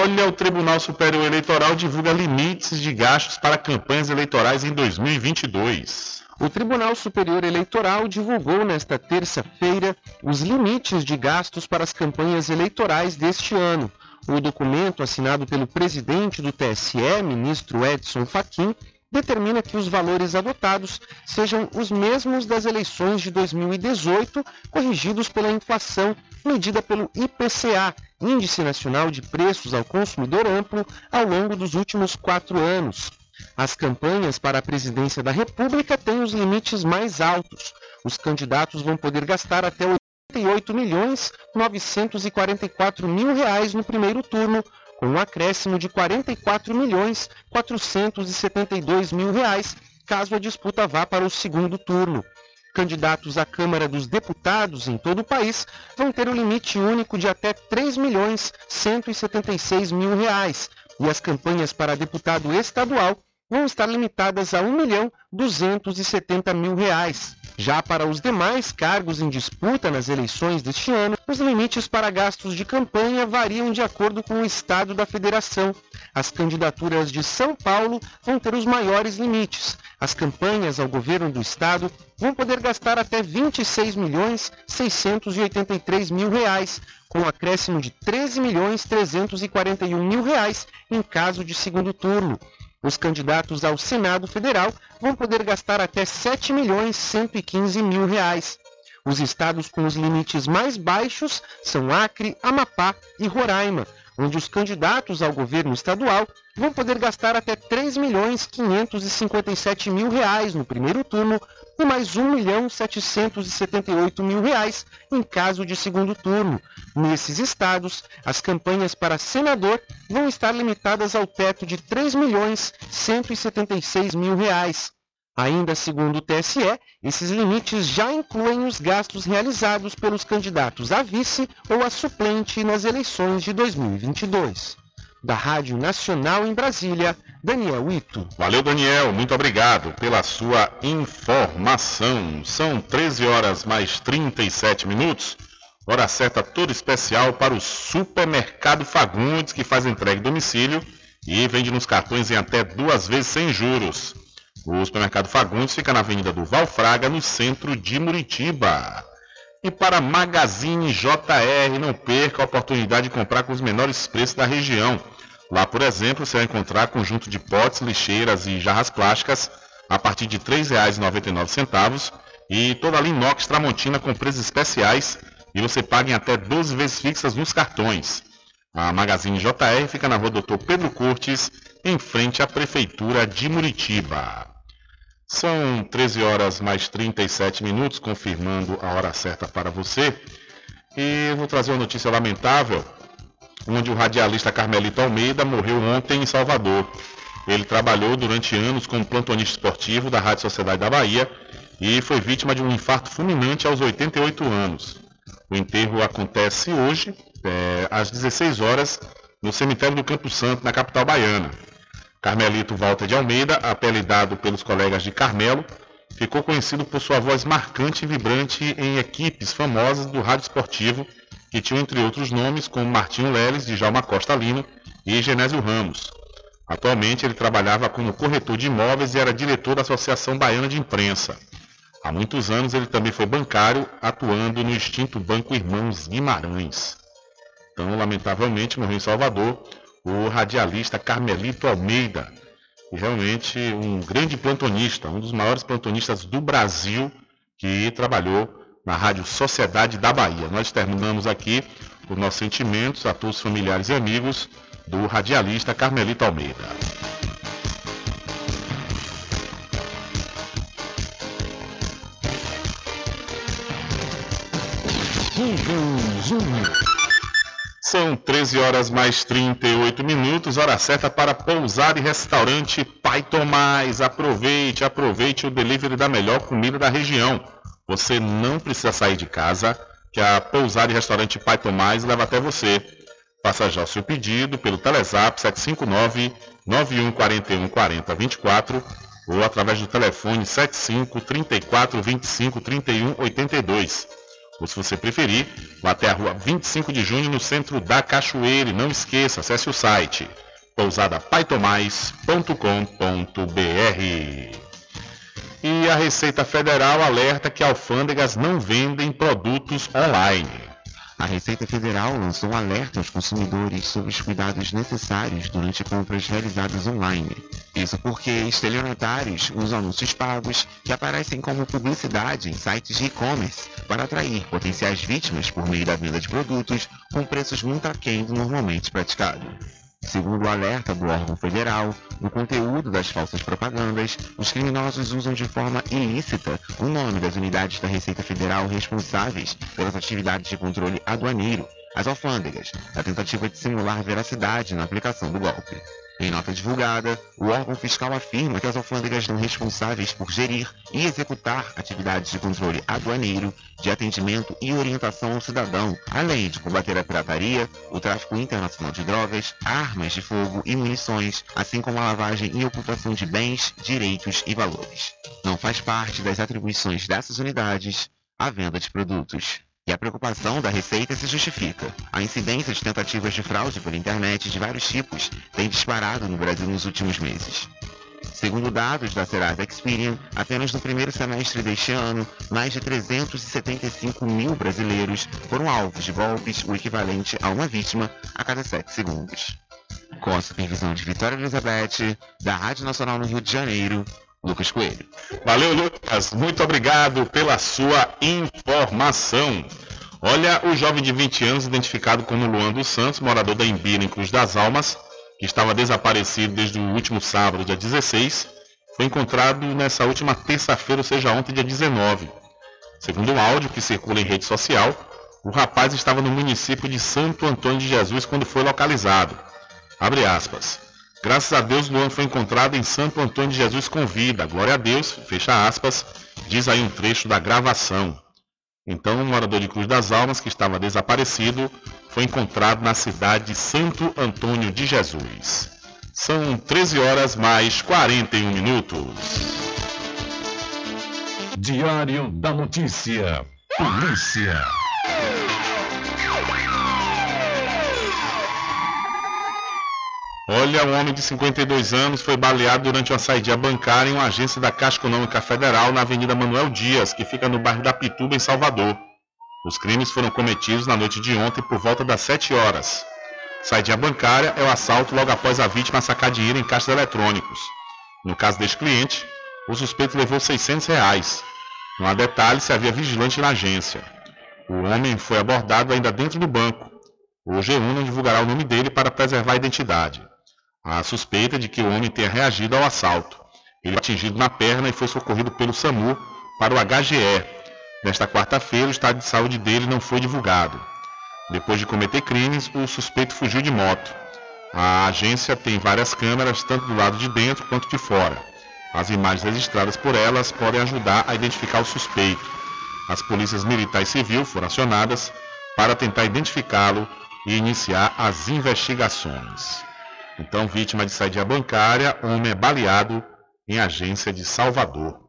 Olha, o Tribunal Superior Eleitoral divulga limites de gastos para campanhas eleitorais em 2022. O Tribunal Superior Eleitoral divulgou nesta terça-feira os limites de gastos para as campanhas eleitorais deste ano. O documento, assinado pelo presidente do TSE, ministro Edson Fachin, determina que os valores adotados sejam os mesmos das eleições de 2018, corrigidos pela inflação medida pelo IPCA, Índice Nacional de Preços ao Consumidor Amplo, ao longo dos últimos quatro anos. As campanhas para a presidência da República têm os limites mais altos. Os candidatos vão poder gastar até 88 milhões 944 mil reais no primeiro turno, com um acréscimo de 44 milhões 472 mil reais, caso a disputa vá para o segundo turno. Candidatos à Câmara dos Deputados em todo o país vão ter o limite único de até 3 milhões 176 mil reais, e as campanhas para deputado estadual vão estar limitadas a 1 milhão 270 mil reais. Já para os demais cargos em disputa nas eleições deste ano, os limites para gastos de campanha variam de acordo com o estado da federação. As candidaturas de São Paulo vão ter os maiores limites. As campanhas ao governo do estado vão poder gastar até 26 milhões 683 mil reais, com um acréscimo de 13 milhões 341 mil reais em caso de segundo turno. Os candidatos ao Senado Federal vão poder gastar até 7 milhões 115 mil reais. Os estados com os limites mais baixos são Acre, Amapá e Roraima, onde os candidatos ao governo estadual vão poder gastar até 3 milhões 557 mil reais no primeiro turno e mais 1 milhão 778 mil reais em caso de segundo turno. Nesses estados, as campanhas para senador vão estar limitadas ao teto de 3 milhões 176 mil reais. Ainda segundo o TSE, esses limites já incluem os gastos realizados pelos candidatos a vice ou a suplente nas eleições de 2022. Da Rádio Nacional em Brasília, Daniel Ito. Valeu, Daniel. Muito obrigado pela sua informação. São 13 horas mais 37 minutos. Hora certa toda especial para o Supermercado Fagundes, que faz entrega em domicílio e vende nos cartões em até duas vezes sem juros. O supermercado Fagundes fica na Avenida do Valfraga, no centro de Muritiba. E para Magazine JR, não perca a oportunidade de comprar com os menores preços da região. Lá, por exemplo, você vai encontrar conjunto de potes, lixeiras e jarras plásticas a partir de R$ 3,99 e toda a linha Tramontina com preços especiais e você paga em até 12 vezes fixas nos cartões. A Magazine JR fica na rua Doutor Pedro Cortes, em frente à Prefeitura de Muritiba. São 13 horas mais 37 minutos, confirmando a hora certa para você. E vou trazer uma notícia lamentável, onde o radialista Carmelito Almeida morreu ontem em Salvador. Ele trabalhou durante anos como plantonista esportivo da Rádio Sociedade da Bahia e foi vítima de um infarto fulminante aos 88 anos. O enterro acontece hoje, é, às 16 horas, no cemitério do Campo Santo, na capital baiana. Carmelito Walter de Almeida, apelidado pelos colegas de Carmelo, ficou conhecido por sua voz marcante e vibrante em equipes famosas do rádio esportivo, que tinham entre outros nomes como Martinho Leles, Djalma Costa Lino e Genésio Ramos. Atualmente ele trabalhava como corretor de imóveis e era diretor da Associação Baiana de Imprensa. Há muitos anos ele também foi bancário, atuando no extinto Banco Irmãos Guimarães. Então, lamentavelmente, morreu em Salvador o radialista Carmelito Almeida, e realmente um grande plantonista, um dos maiores plantonistas do Brasil que trabalhou na Rádio Sociedade da Bahia. Nós terminamos aqui os nossos sentimentos a todos os familiares e amigos do radialista Carmelito Almeida. São 13 horas mais 38 minutos, hora certa para pousar e restaurante Pai Tomás. Aproveite, aproveite o delivery da melhor comida da região. Você não precisa sair de casa, que a pousar e restaurante Pai Tomás leva até você. Faça já o seu pedido pelo Telezap 759 9141 4024 ou através do telefone 75 34 25 31 82 ou se você preferir, vá até a rua 25 de junho no centro da Cachoeira e não esqueça, acesse o site pousadapaitomais.com.br. E a Receita Federal alerta que alfândegas não vendem produtos online. A Receita Federal lançou um alerta aos consumidores sobre os cuidados necessários durante compras realizadas online. Isso porque estelionatários usam anúncios pagos que aparecem como publicidade em sites de e-commerce para atrair potenciais vítimas por meio da venda de produtos com preços muito aquém do normalmente praticado. Segundo o alerta do órgão federal, no conteúdo das falsas propagandas, os criminosos usam de forma ilícita o nome das unidades da Receita Federal responsáveis pelas atividades de controle aduaneiro, as alfândegas, na tentativa de simular veracidade na aplicação do golpe. Em nota divulgada, o órgão fiscal afirma que as alfândegas são responsáveis por gerir e executar atividades de controle aduaneiro, de atendimento e orientação ao cidadão, além de combater a pirataria, o tráfico internacional de drogas, armas de fogo e munições, assim como a lavagem e ocultação de bens, direitos e valores. Não faz parte das atribuições dessas unidades a venda de produtos. E a preocupação da Receita se justifica. A incidência de tentativas de fraude pela internet de vários tipos tem disparado no Brasil nos últimos meses. Segundo dados da Serasa Experian, apenas no primeiro semestre deste ano, mais de 375 mil brasileiros foram alvos de golpes, o equivalente a uma vítima a cada 7 segundos. Com a supervisão de Vitória Elizabeth, da Rádio Nacional no Rio de Janeiro, Lucas Coelho. Valeu, Lucas. Muito obrigado pela sua informação. Olha, o jovem de 20 anos, identificado como Luan dos Santos, morador da Imbira, em Cruz das Almas, que estava desaparecido desde o último sábado, dia 16, foi encontrado nessa última terça-feira, ou seja, ontem, dia 19. Segundo um áudio que circula em rede social, o rapaz estava no município de Santo Antônio de Jesus quando foi localizado. Abre aspas. Graças a Deus, Luan foi encontrado em Santo Antônio de Jesus com vida. Glória a Deus, fecha aspas, diz aí um trecho da gravação. Então, um morador de Cruz das Almas, que estava desaparecido, foi encontrado na cidade de Santo Antônio de Jesus. São 13 horas mais 41 minutos. Diário da Notícia. Polícia. Olha, um homem de 52 anos foi baleado durante uma saída bancária em uma agência da Caixa Econômica Federal na Avenida Manuel Dias, que fica no bairro da Pituba, em Salvador. Os crimes foram cometidos na noite de ontem por volta das 7 horas. Saída bancária é o assalto logo após a vítima sacar dinheiro em caixas eletrônicos. No caso deste cliente, o suspeito levou 600 reais. Não há detalhe se havia vigilante na agência. O homem foi abordado ainda dentro do banco. O G1 não divulgará o nome dele para preservar a identidade. Há suspeita de que o homem tenha reagido ao assalto. Ele foi atingido na perna e foi socorrido pelo SAMU para o HGE. Nesta quarta-feira, o estado de saúde dele não foi divulgado. Depois de cometer crimes, o suspeito fugiu de moto. A agência tem várias câmeras, tanto do lado de dentro quanto de fora. As imagens registradas por elas podem ajudar a identificar o suspeito. As polícias militar e civil foram acionadas para tentar identificá-lo e iniciar as investigações. Então, vítima de saída bancária, homem é baleado em agência de Salvador.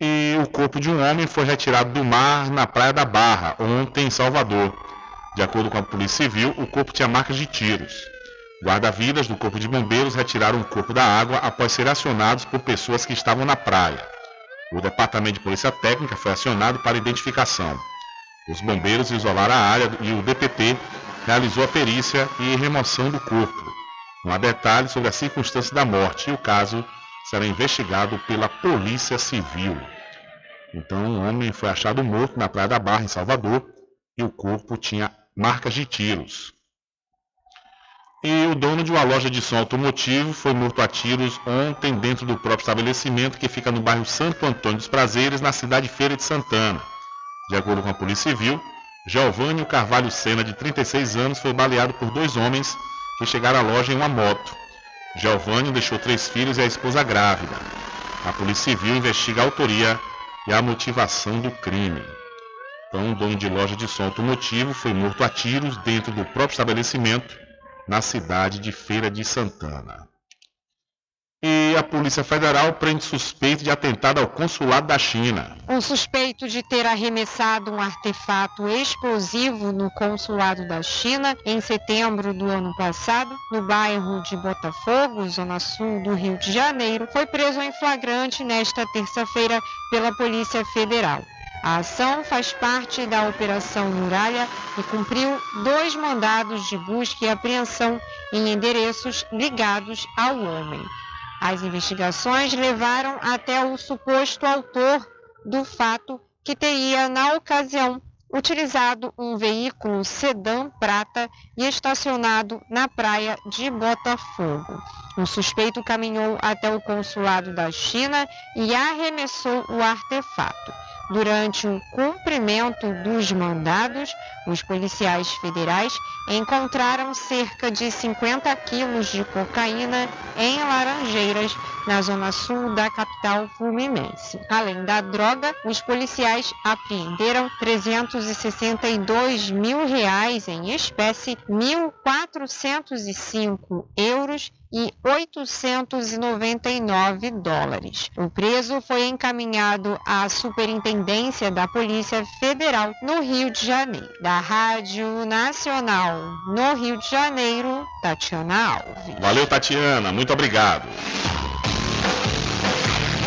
E o corpo de um homem foi retirado do mar na Praia da Barra, ontem em Salvador. De acordo com a Polícia Civil, o corpo tinha marcas de tiros. Guarda-vidas do Corpo de Bombeiros retiraram o corpo da água após ser acionados por pessoas que estavam na praia. O Departamento de Polícia Técnica foi acionado para identificação. Os bombeiros isolaram a área e o DPT realizou a perícia e remoção do corpo. Não há detalhes sobre as circunstâncias da morte e o caso será investigado pela Polícia Civil. Então, um homem foi achado morto na Praia da Barra, em Salvador, e o corpo tinha marcas de tiros. E o dono de uma loja de som automotivo foi morto a tiros ontem dentro do próprio estabelecimento que fica no bairro Santo Antônio dos Prazeres, na cidade Feira de Santana. De acordo com a Polícia Civil, Giovanni Carvalho Sena, de 36 anos, foi baleado por dois homens que chegaram à loja em uma moto. Giovanni deixou três filhos e a esposa grávida. A Polícia Civil investiga a autoria e a motivação do crime. Então, o dono de loja de som automotivo foi morto a tiros dentro do próprio estabelecimento na cidade de Feira de Santana. E a Polícia Federal prende suspeito de atentado ao consulado da China. Um suspeito de ter arremessado um artefato explosivo no consulado da China em setembro do ano passado, no bairro de Botafogo, zona sul do Rio de Janeiro, foi preso em flagrante nesta terça-feira pela Polícia Federal. A ação faz parte da Operação Muralha e cumpriu dois mandados de busca e apreensão em endereços ligados ao homem. As investigações levaram até o suposto autor do fato, que teria, na ocasião, utilizado um veículo sedã prata e estacionado na praia de Botafogo. O suspeito caminhou até o consulado da China e arremessou o artefato. Durante o cumprimento dos mandados, os policiais federais encontraram cerca de 50 quilos de cocaína em Laranjeiras, na zona sul da capital fluminense. Além da droga, os policiais apreenderam 362 mil reais em espécie, 1.405 euros e 899 dólares. O preso foi encaminhado à Superintendência da Polícia Federal no Rio de Janeiro. Da Rádio Nacional no Rio de Janeiro, Tatiana Alves. Valeu, Tatiana. Muito obrigado.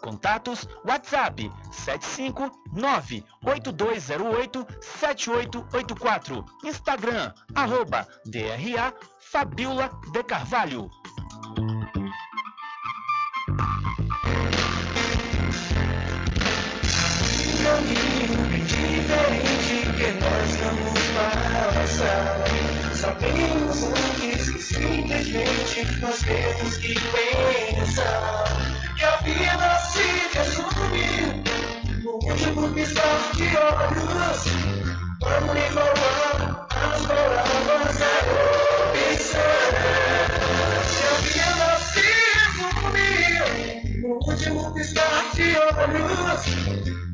Contatos WhatsApp 759-8208-7884. Instagram, arroba DRA Fabiola de Carvalho. caminho diferente que nós vamos passar. Sabemos antes que simplesmente nós temos que pensar que a vida se resume no último piscar de olhos. Vamos enrolar as palavras a opção. Que a vida se resume no último piscar de olhos.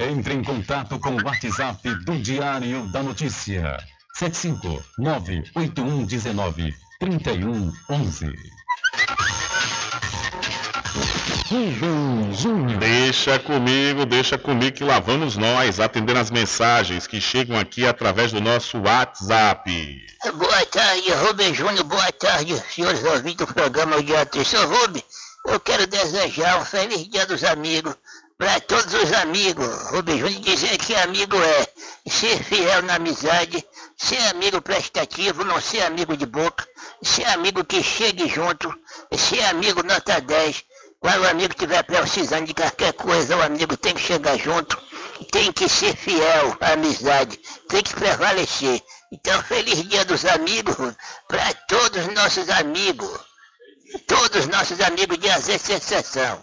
Entre em contato com o WhatsApp do Diário da Notícia. 759-8119-3111. Deixa comigo, deixa comigo que lá vamos nós atendendo as mensagens que chegam aqui através do nosso WhatsApp. Boa tarde, Rubem Júnior. Boa tarde, senhores ouvintes do programa de atenção. Rubem, eu quero desejar um feliz dia dos amigos para todos os amigos. Rubem Júnior dizer que amigo é ser fiel na amizade, ser amigo prestativo, não ser amigo de boca, ser amigo que chegue junto, ser amigo nota 10. Quando o amigo estiver precisando de qualquer coisa, o amigo tem que chegar junto, tem que ser fiel à amizade, tem que prevalecer. Então, feliz dia dos amigos para todos os nossos amigos, todos os nossos amigos de Sensação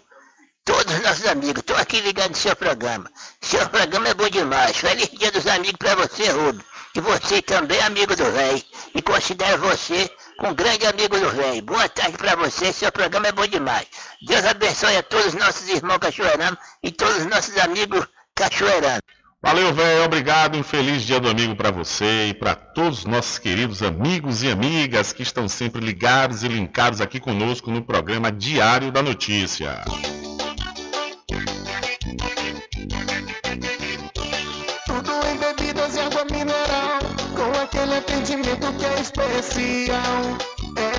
todos os nossos amigos. Estou aqui ligado no seu programa. Seu programa é bom demais. Feliz dia dos amigos para você, Rubio. E você também é amigo do velho. E considero você um grande amigo do velho. Boa tarde para você. Seu programa é bom demais. Deus abençoe a todos os nossos irmãos cachoeiranos e todos os nossos amigos cachoeiranos. Valeu, velho. Obrigado. Um feliz dia do amigo para você e para todos os nossos queridos amigos e amigas que estão sempre ligados e linkados aqui conosco no programa Diário da Notícia. Tudo em bebidas e água mineral, com aquele atendimento que é especial.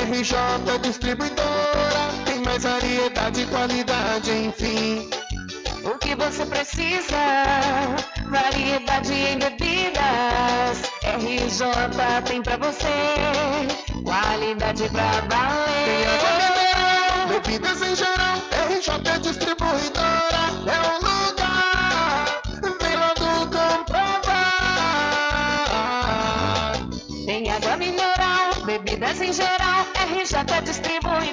RJ Distribuidora, tem mais variedade e qualidade, enfim. O que você precisa? Variedade em bebidas. RJ tem pra você. Qualidade pra valer. Tem água bebidas em geral. RJ Distribuidora é o lugar. Vem logo comprovar. Tem água mineral, bebidas em geral. RJ Distribuidora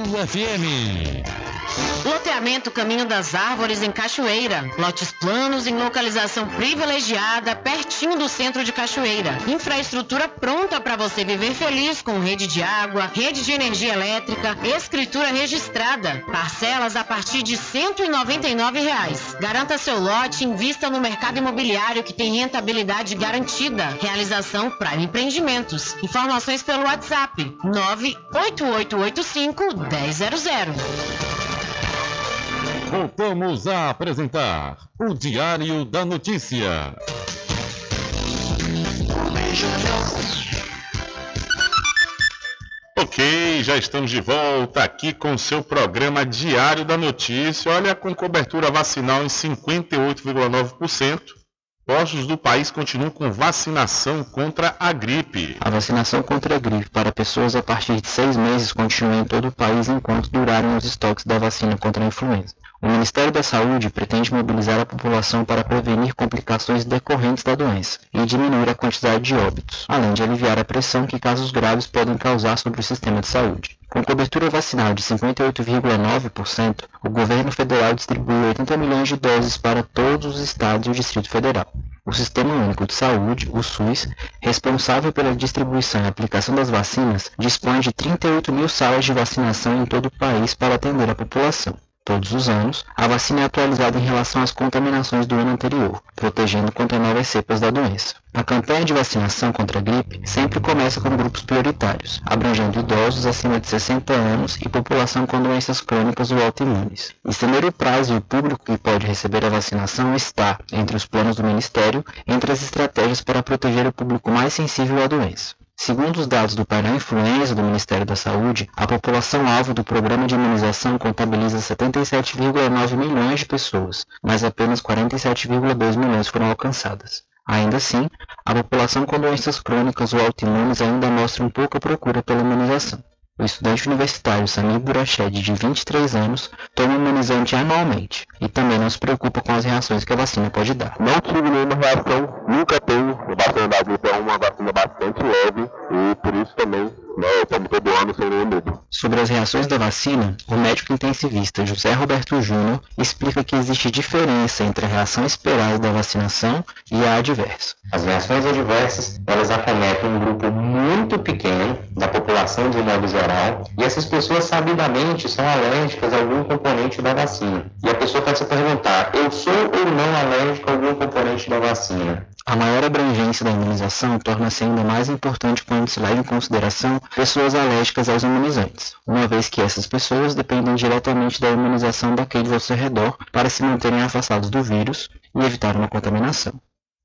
FM. Loteamento Caminho das Árvores em Cachoeira. Lotes planos em localização privilegiada, pertinho do centro de Cachoeira. Infraestrutura pronta para você viver feliz com rede de água, rede de energia elétrica, escritura registrada. Parcelas a partir de 199 reais. Garanta seu lote e invista no mercado imobiliário que tem rentabilidade garantida. Realização Prime Empreendimentos. Informações pelo WhatsApp 98885 1000. Voltamos a apresentar o Diário da Notícia. Ok, já estamos de volta aqui com seu programa Diário da Notícia. Olha, com cobertura vacinal em 58,9%. Postos do país continuam com vacinação contra a gripe. A vacinação contra a gripe para pessoas a partir de seis meses continua em todo o país enquanto durarem os estoques da vacina contra a influenza. O Ministério da Saúde pretende mobilizar a população para prevenir complicações decorrentes da doença e diminuir a quantidade de óbitos, além de aliviar a pressão que casos graves podem causar sobre o sistema de saúde. Com cobertura vacinal de 58,9%, o governo federal distribuiu 80 milhões de doses para todos os estados e o Distrito Federal. O Sistema Único de Saúde, o SUS, responsável pela distribuição e aplicação das vacinas, dispõe de 38 mil salas de vacinação em todo o país para atender a população. Todos os anos, a vacina é atualizada em relação às contaminações do ano anterior, protegendo contra novas cepas da doença. A campanha de vacinação contra a gripe sempre começa com grupos prioritários, abrangendo idosos acima de 60 anos e população com doenças crônicas ou autoimunes. Estender o prazo o público que pode receber a vacinação está, entre os planos do Ministério, entre as estratégias para proteger o público mais sensível à doença. Segundo os dados do painel Influenza do Ministério da Saúde, a população-alvo do programa de imunização contabiliza 77,9 milhões de pessoas, mas apenas 47,2 milhões foram alcançadas. Ainda assim, a população com doenças crônicas ou autoimunes ainda mostra um pouca procura pela imunização. O estudante universitário Samir Burached, de 23 anos, toma imunizante anualmente e também não se preocupa com as reações que a vacina pode dar. Não tive nenhuma reação, nunca tenho. A vacina da gripe é uma vacina bastante leve e por isso também né, eu tomo todo ano sem nenhum medo. Sobre as reações da vacina, o médico intensivista José Roberto Júnior explica que existe diferença entre a reação esperada da vacinação e a adversa. As reações adversas, elas acometem um grupo muito pequeno da população de modo geral, e essas pessoas sabidamente são alérgicas a algum componente da vacina. E a pessoa pode se perguntar, eu sou ou não alérgico a algum componente da vacina? A maior abrangência da imunização torna-se ainda mais importante quando se leva em consideração pessoas alérgicas aos imunizantes, uma vez que essas pessoas dependem diretamente da imunização daqueles ao seu redor para se manterem afastados do vírus e evitar uma contaminação.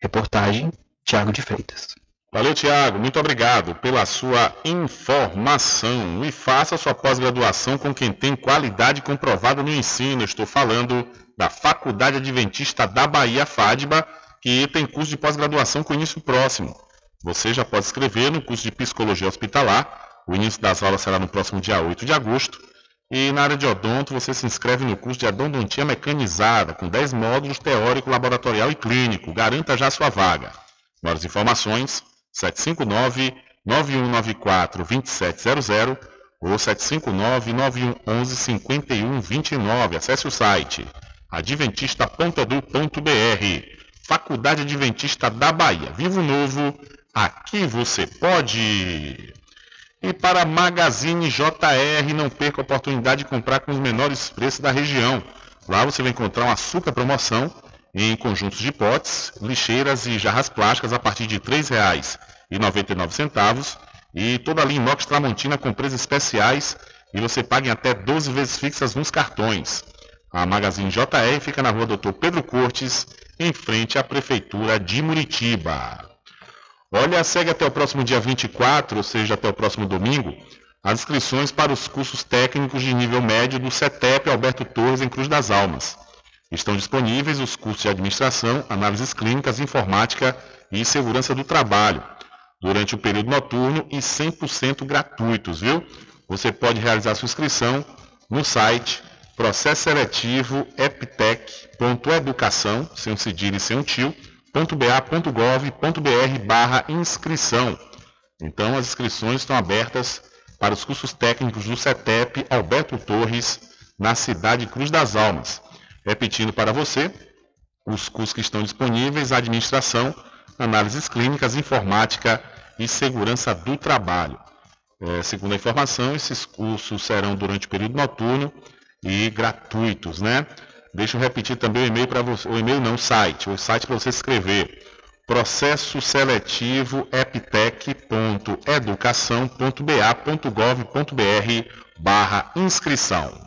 Reportagem Tiago de Freitas. Valeu, Tiago. Muito obrigado pela sua informação. E faça sua pós-graduação com quem tem qualidade comprovada no ensino. Estou falando da Faculdade Adventista da Bahia, FADBA, que tem curso de pós-graduação com início próximo. Você já pode escrever no curso de Psicologia Hospitalar. O início das aulas será no próximo dia 8 de agosto. E na área de odonto, você se inscreve no curso de odontia mecanizada, com 10 módulos teórico, laboratorial e clínico. Garanta já sua vaga. Maiores informações, 759-9194-2700 ou 759-9111-5129. Acesse o site adventista.edu.br. Faculdade Adventista da Bahia. Vivo Novo, aqui você pode. E para Magazine JR, não perca a oportunidade de comprar com os menores preços da região. Lá você vai encontrar uma super promoção em conjuntos de potes, lixeiras e jarras plásticas a partir de R$ 3,99 e toda a linha inox Tramontina com preços especiais e você paga em até 12 vezes fixas nos cartões. A Magazine JR fica na rua Doutor Pedro Cortes, em frente à Prefeitura de Muritiba. Olha, segue até o próximo dia 24, ou seja, até o próximo domingo, as inscrições para os cursos técnicos de nível médio do CETEP Alberto Torres em Cruz das Almas. Estão disponíveis os cursos de administração, análises clínicas, informática e segurança do trabalho, durante o período noturno e 100% gratuitos, viu? Você pode realizar sua inscrição no site processo seletivo eptec.educação, sem um cedilho e sem um tio, .ba.gov.br barra inscrição. Então as inscrições estão abertas para os cursos técnicos do CETEP Alberto Torres, na cidade Cruz das Almas. Repetindo para você, os cursos que estão disponíveis, administração, análises clínicas, informática e segurança do trabalho. É, segundo a informação, esses cursos serão durante o período noturno e gratuitos, né? Deixa eu repetir também o e-mail para você, o e-mail não, o site, o site para você escrever processo seletivo eptec.educação.ba.gov.br barra inscrição.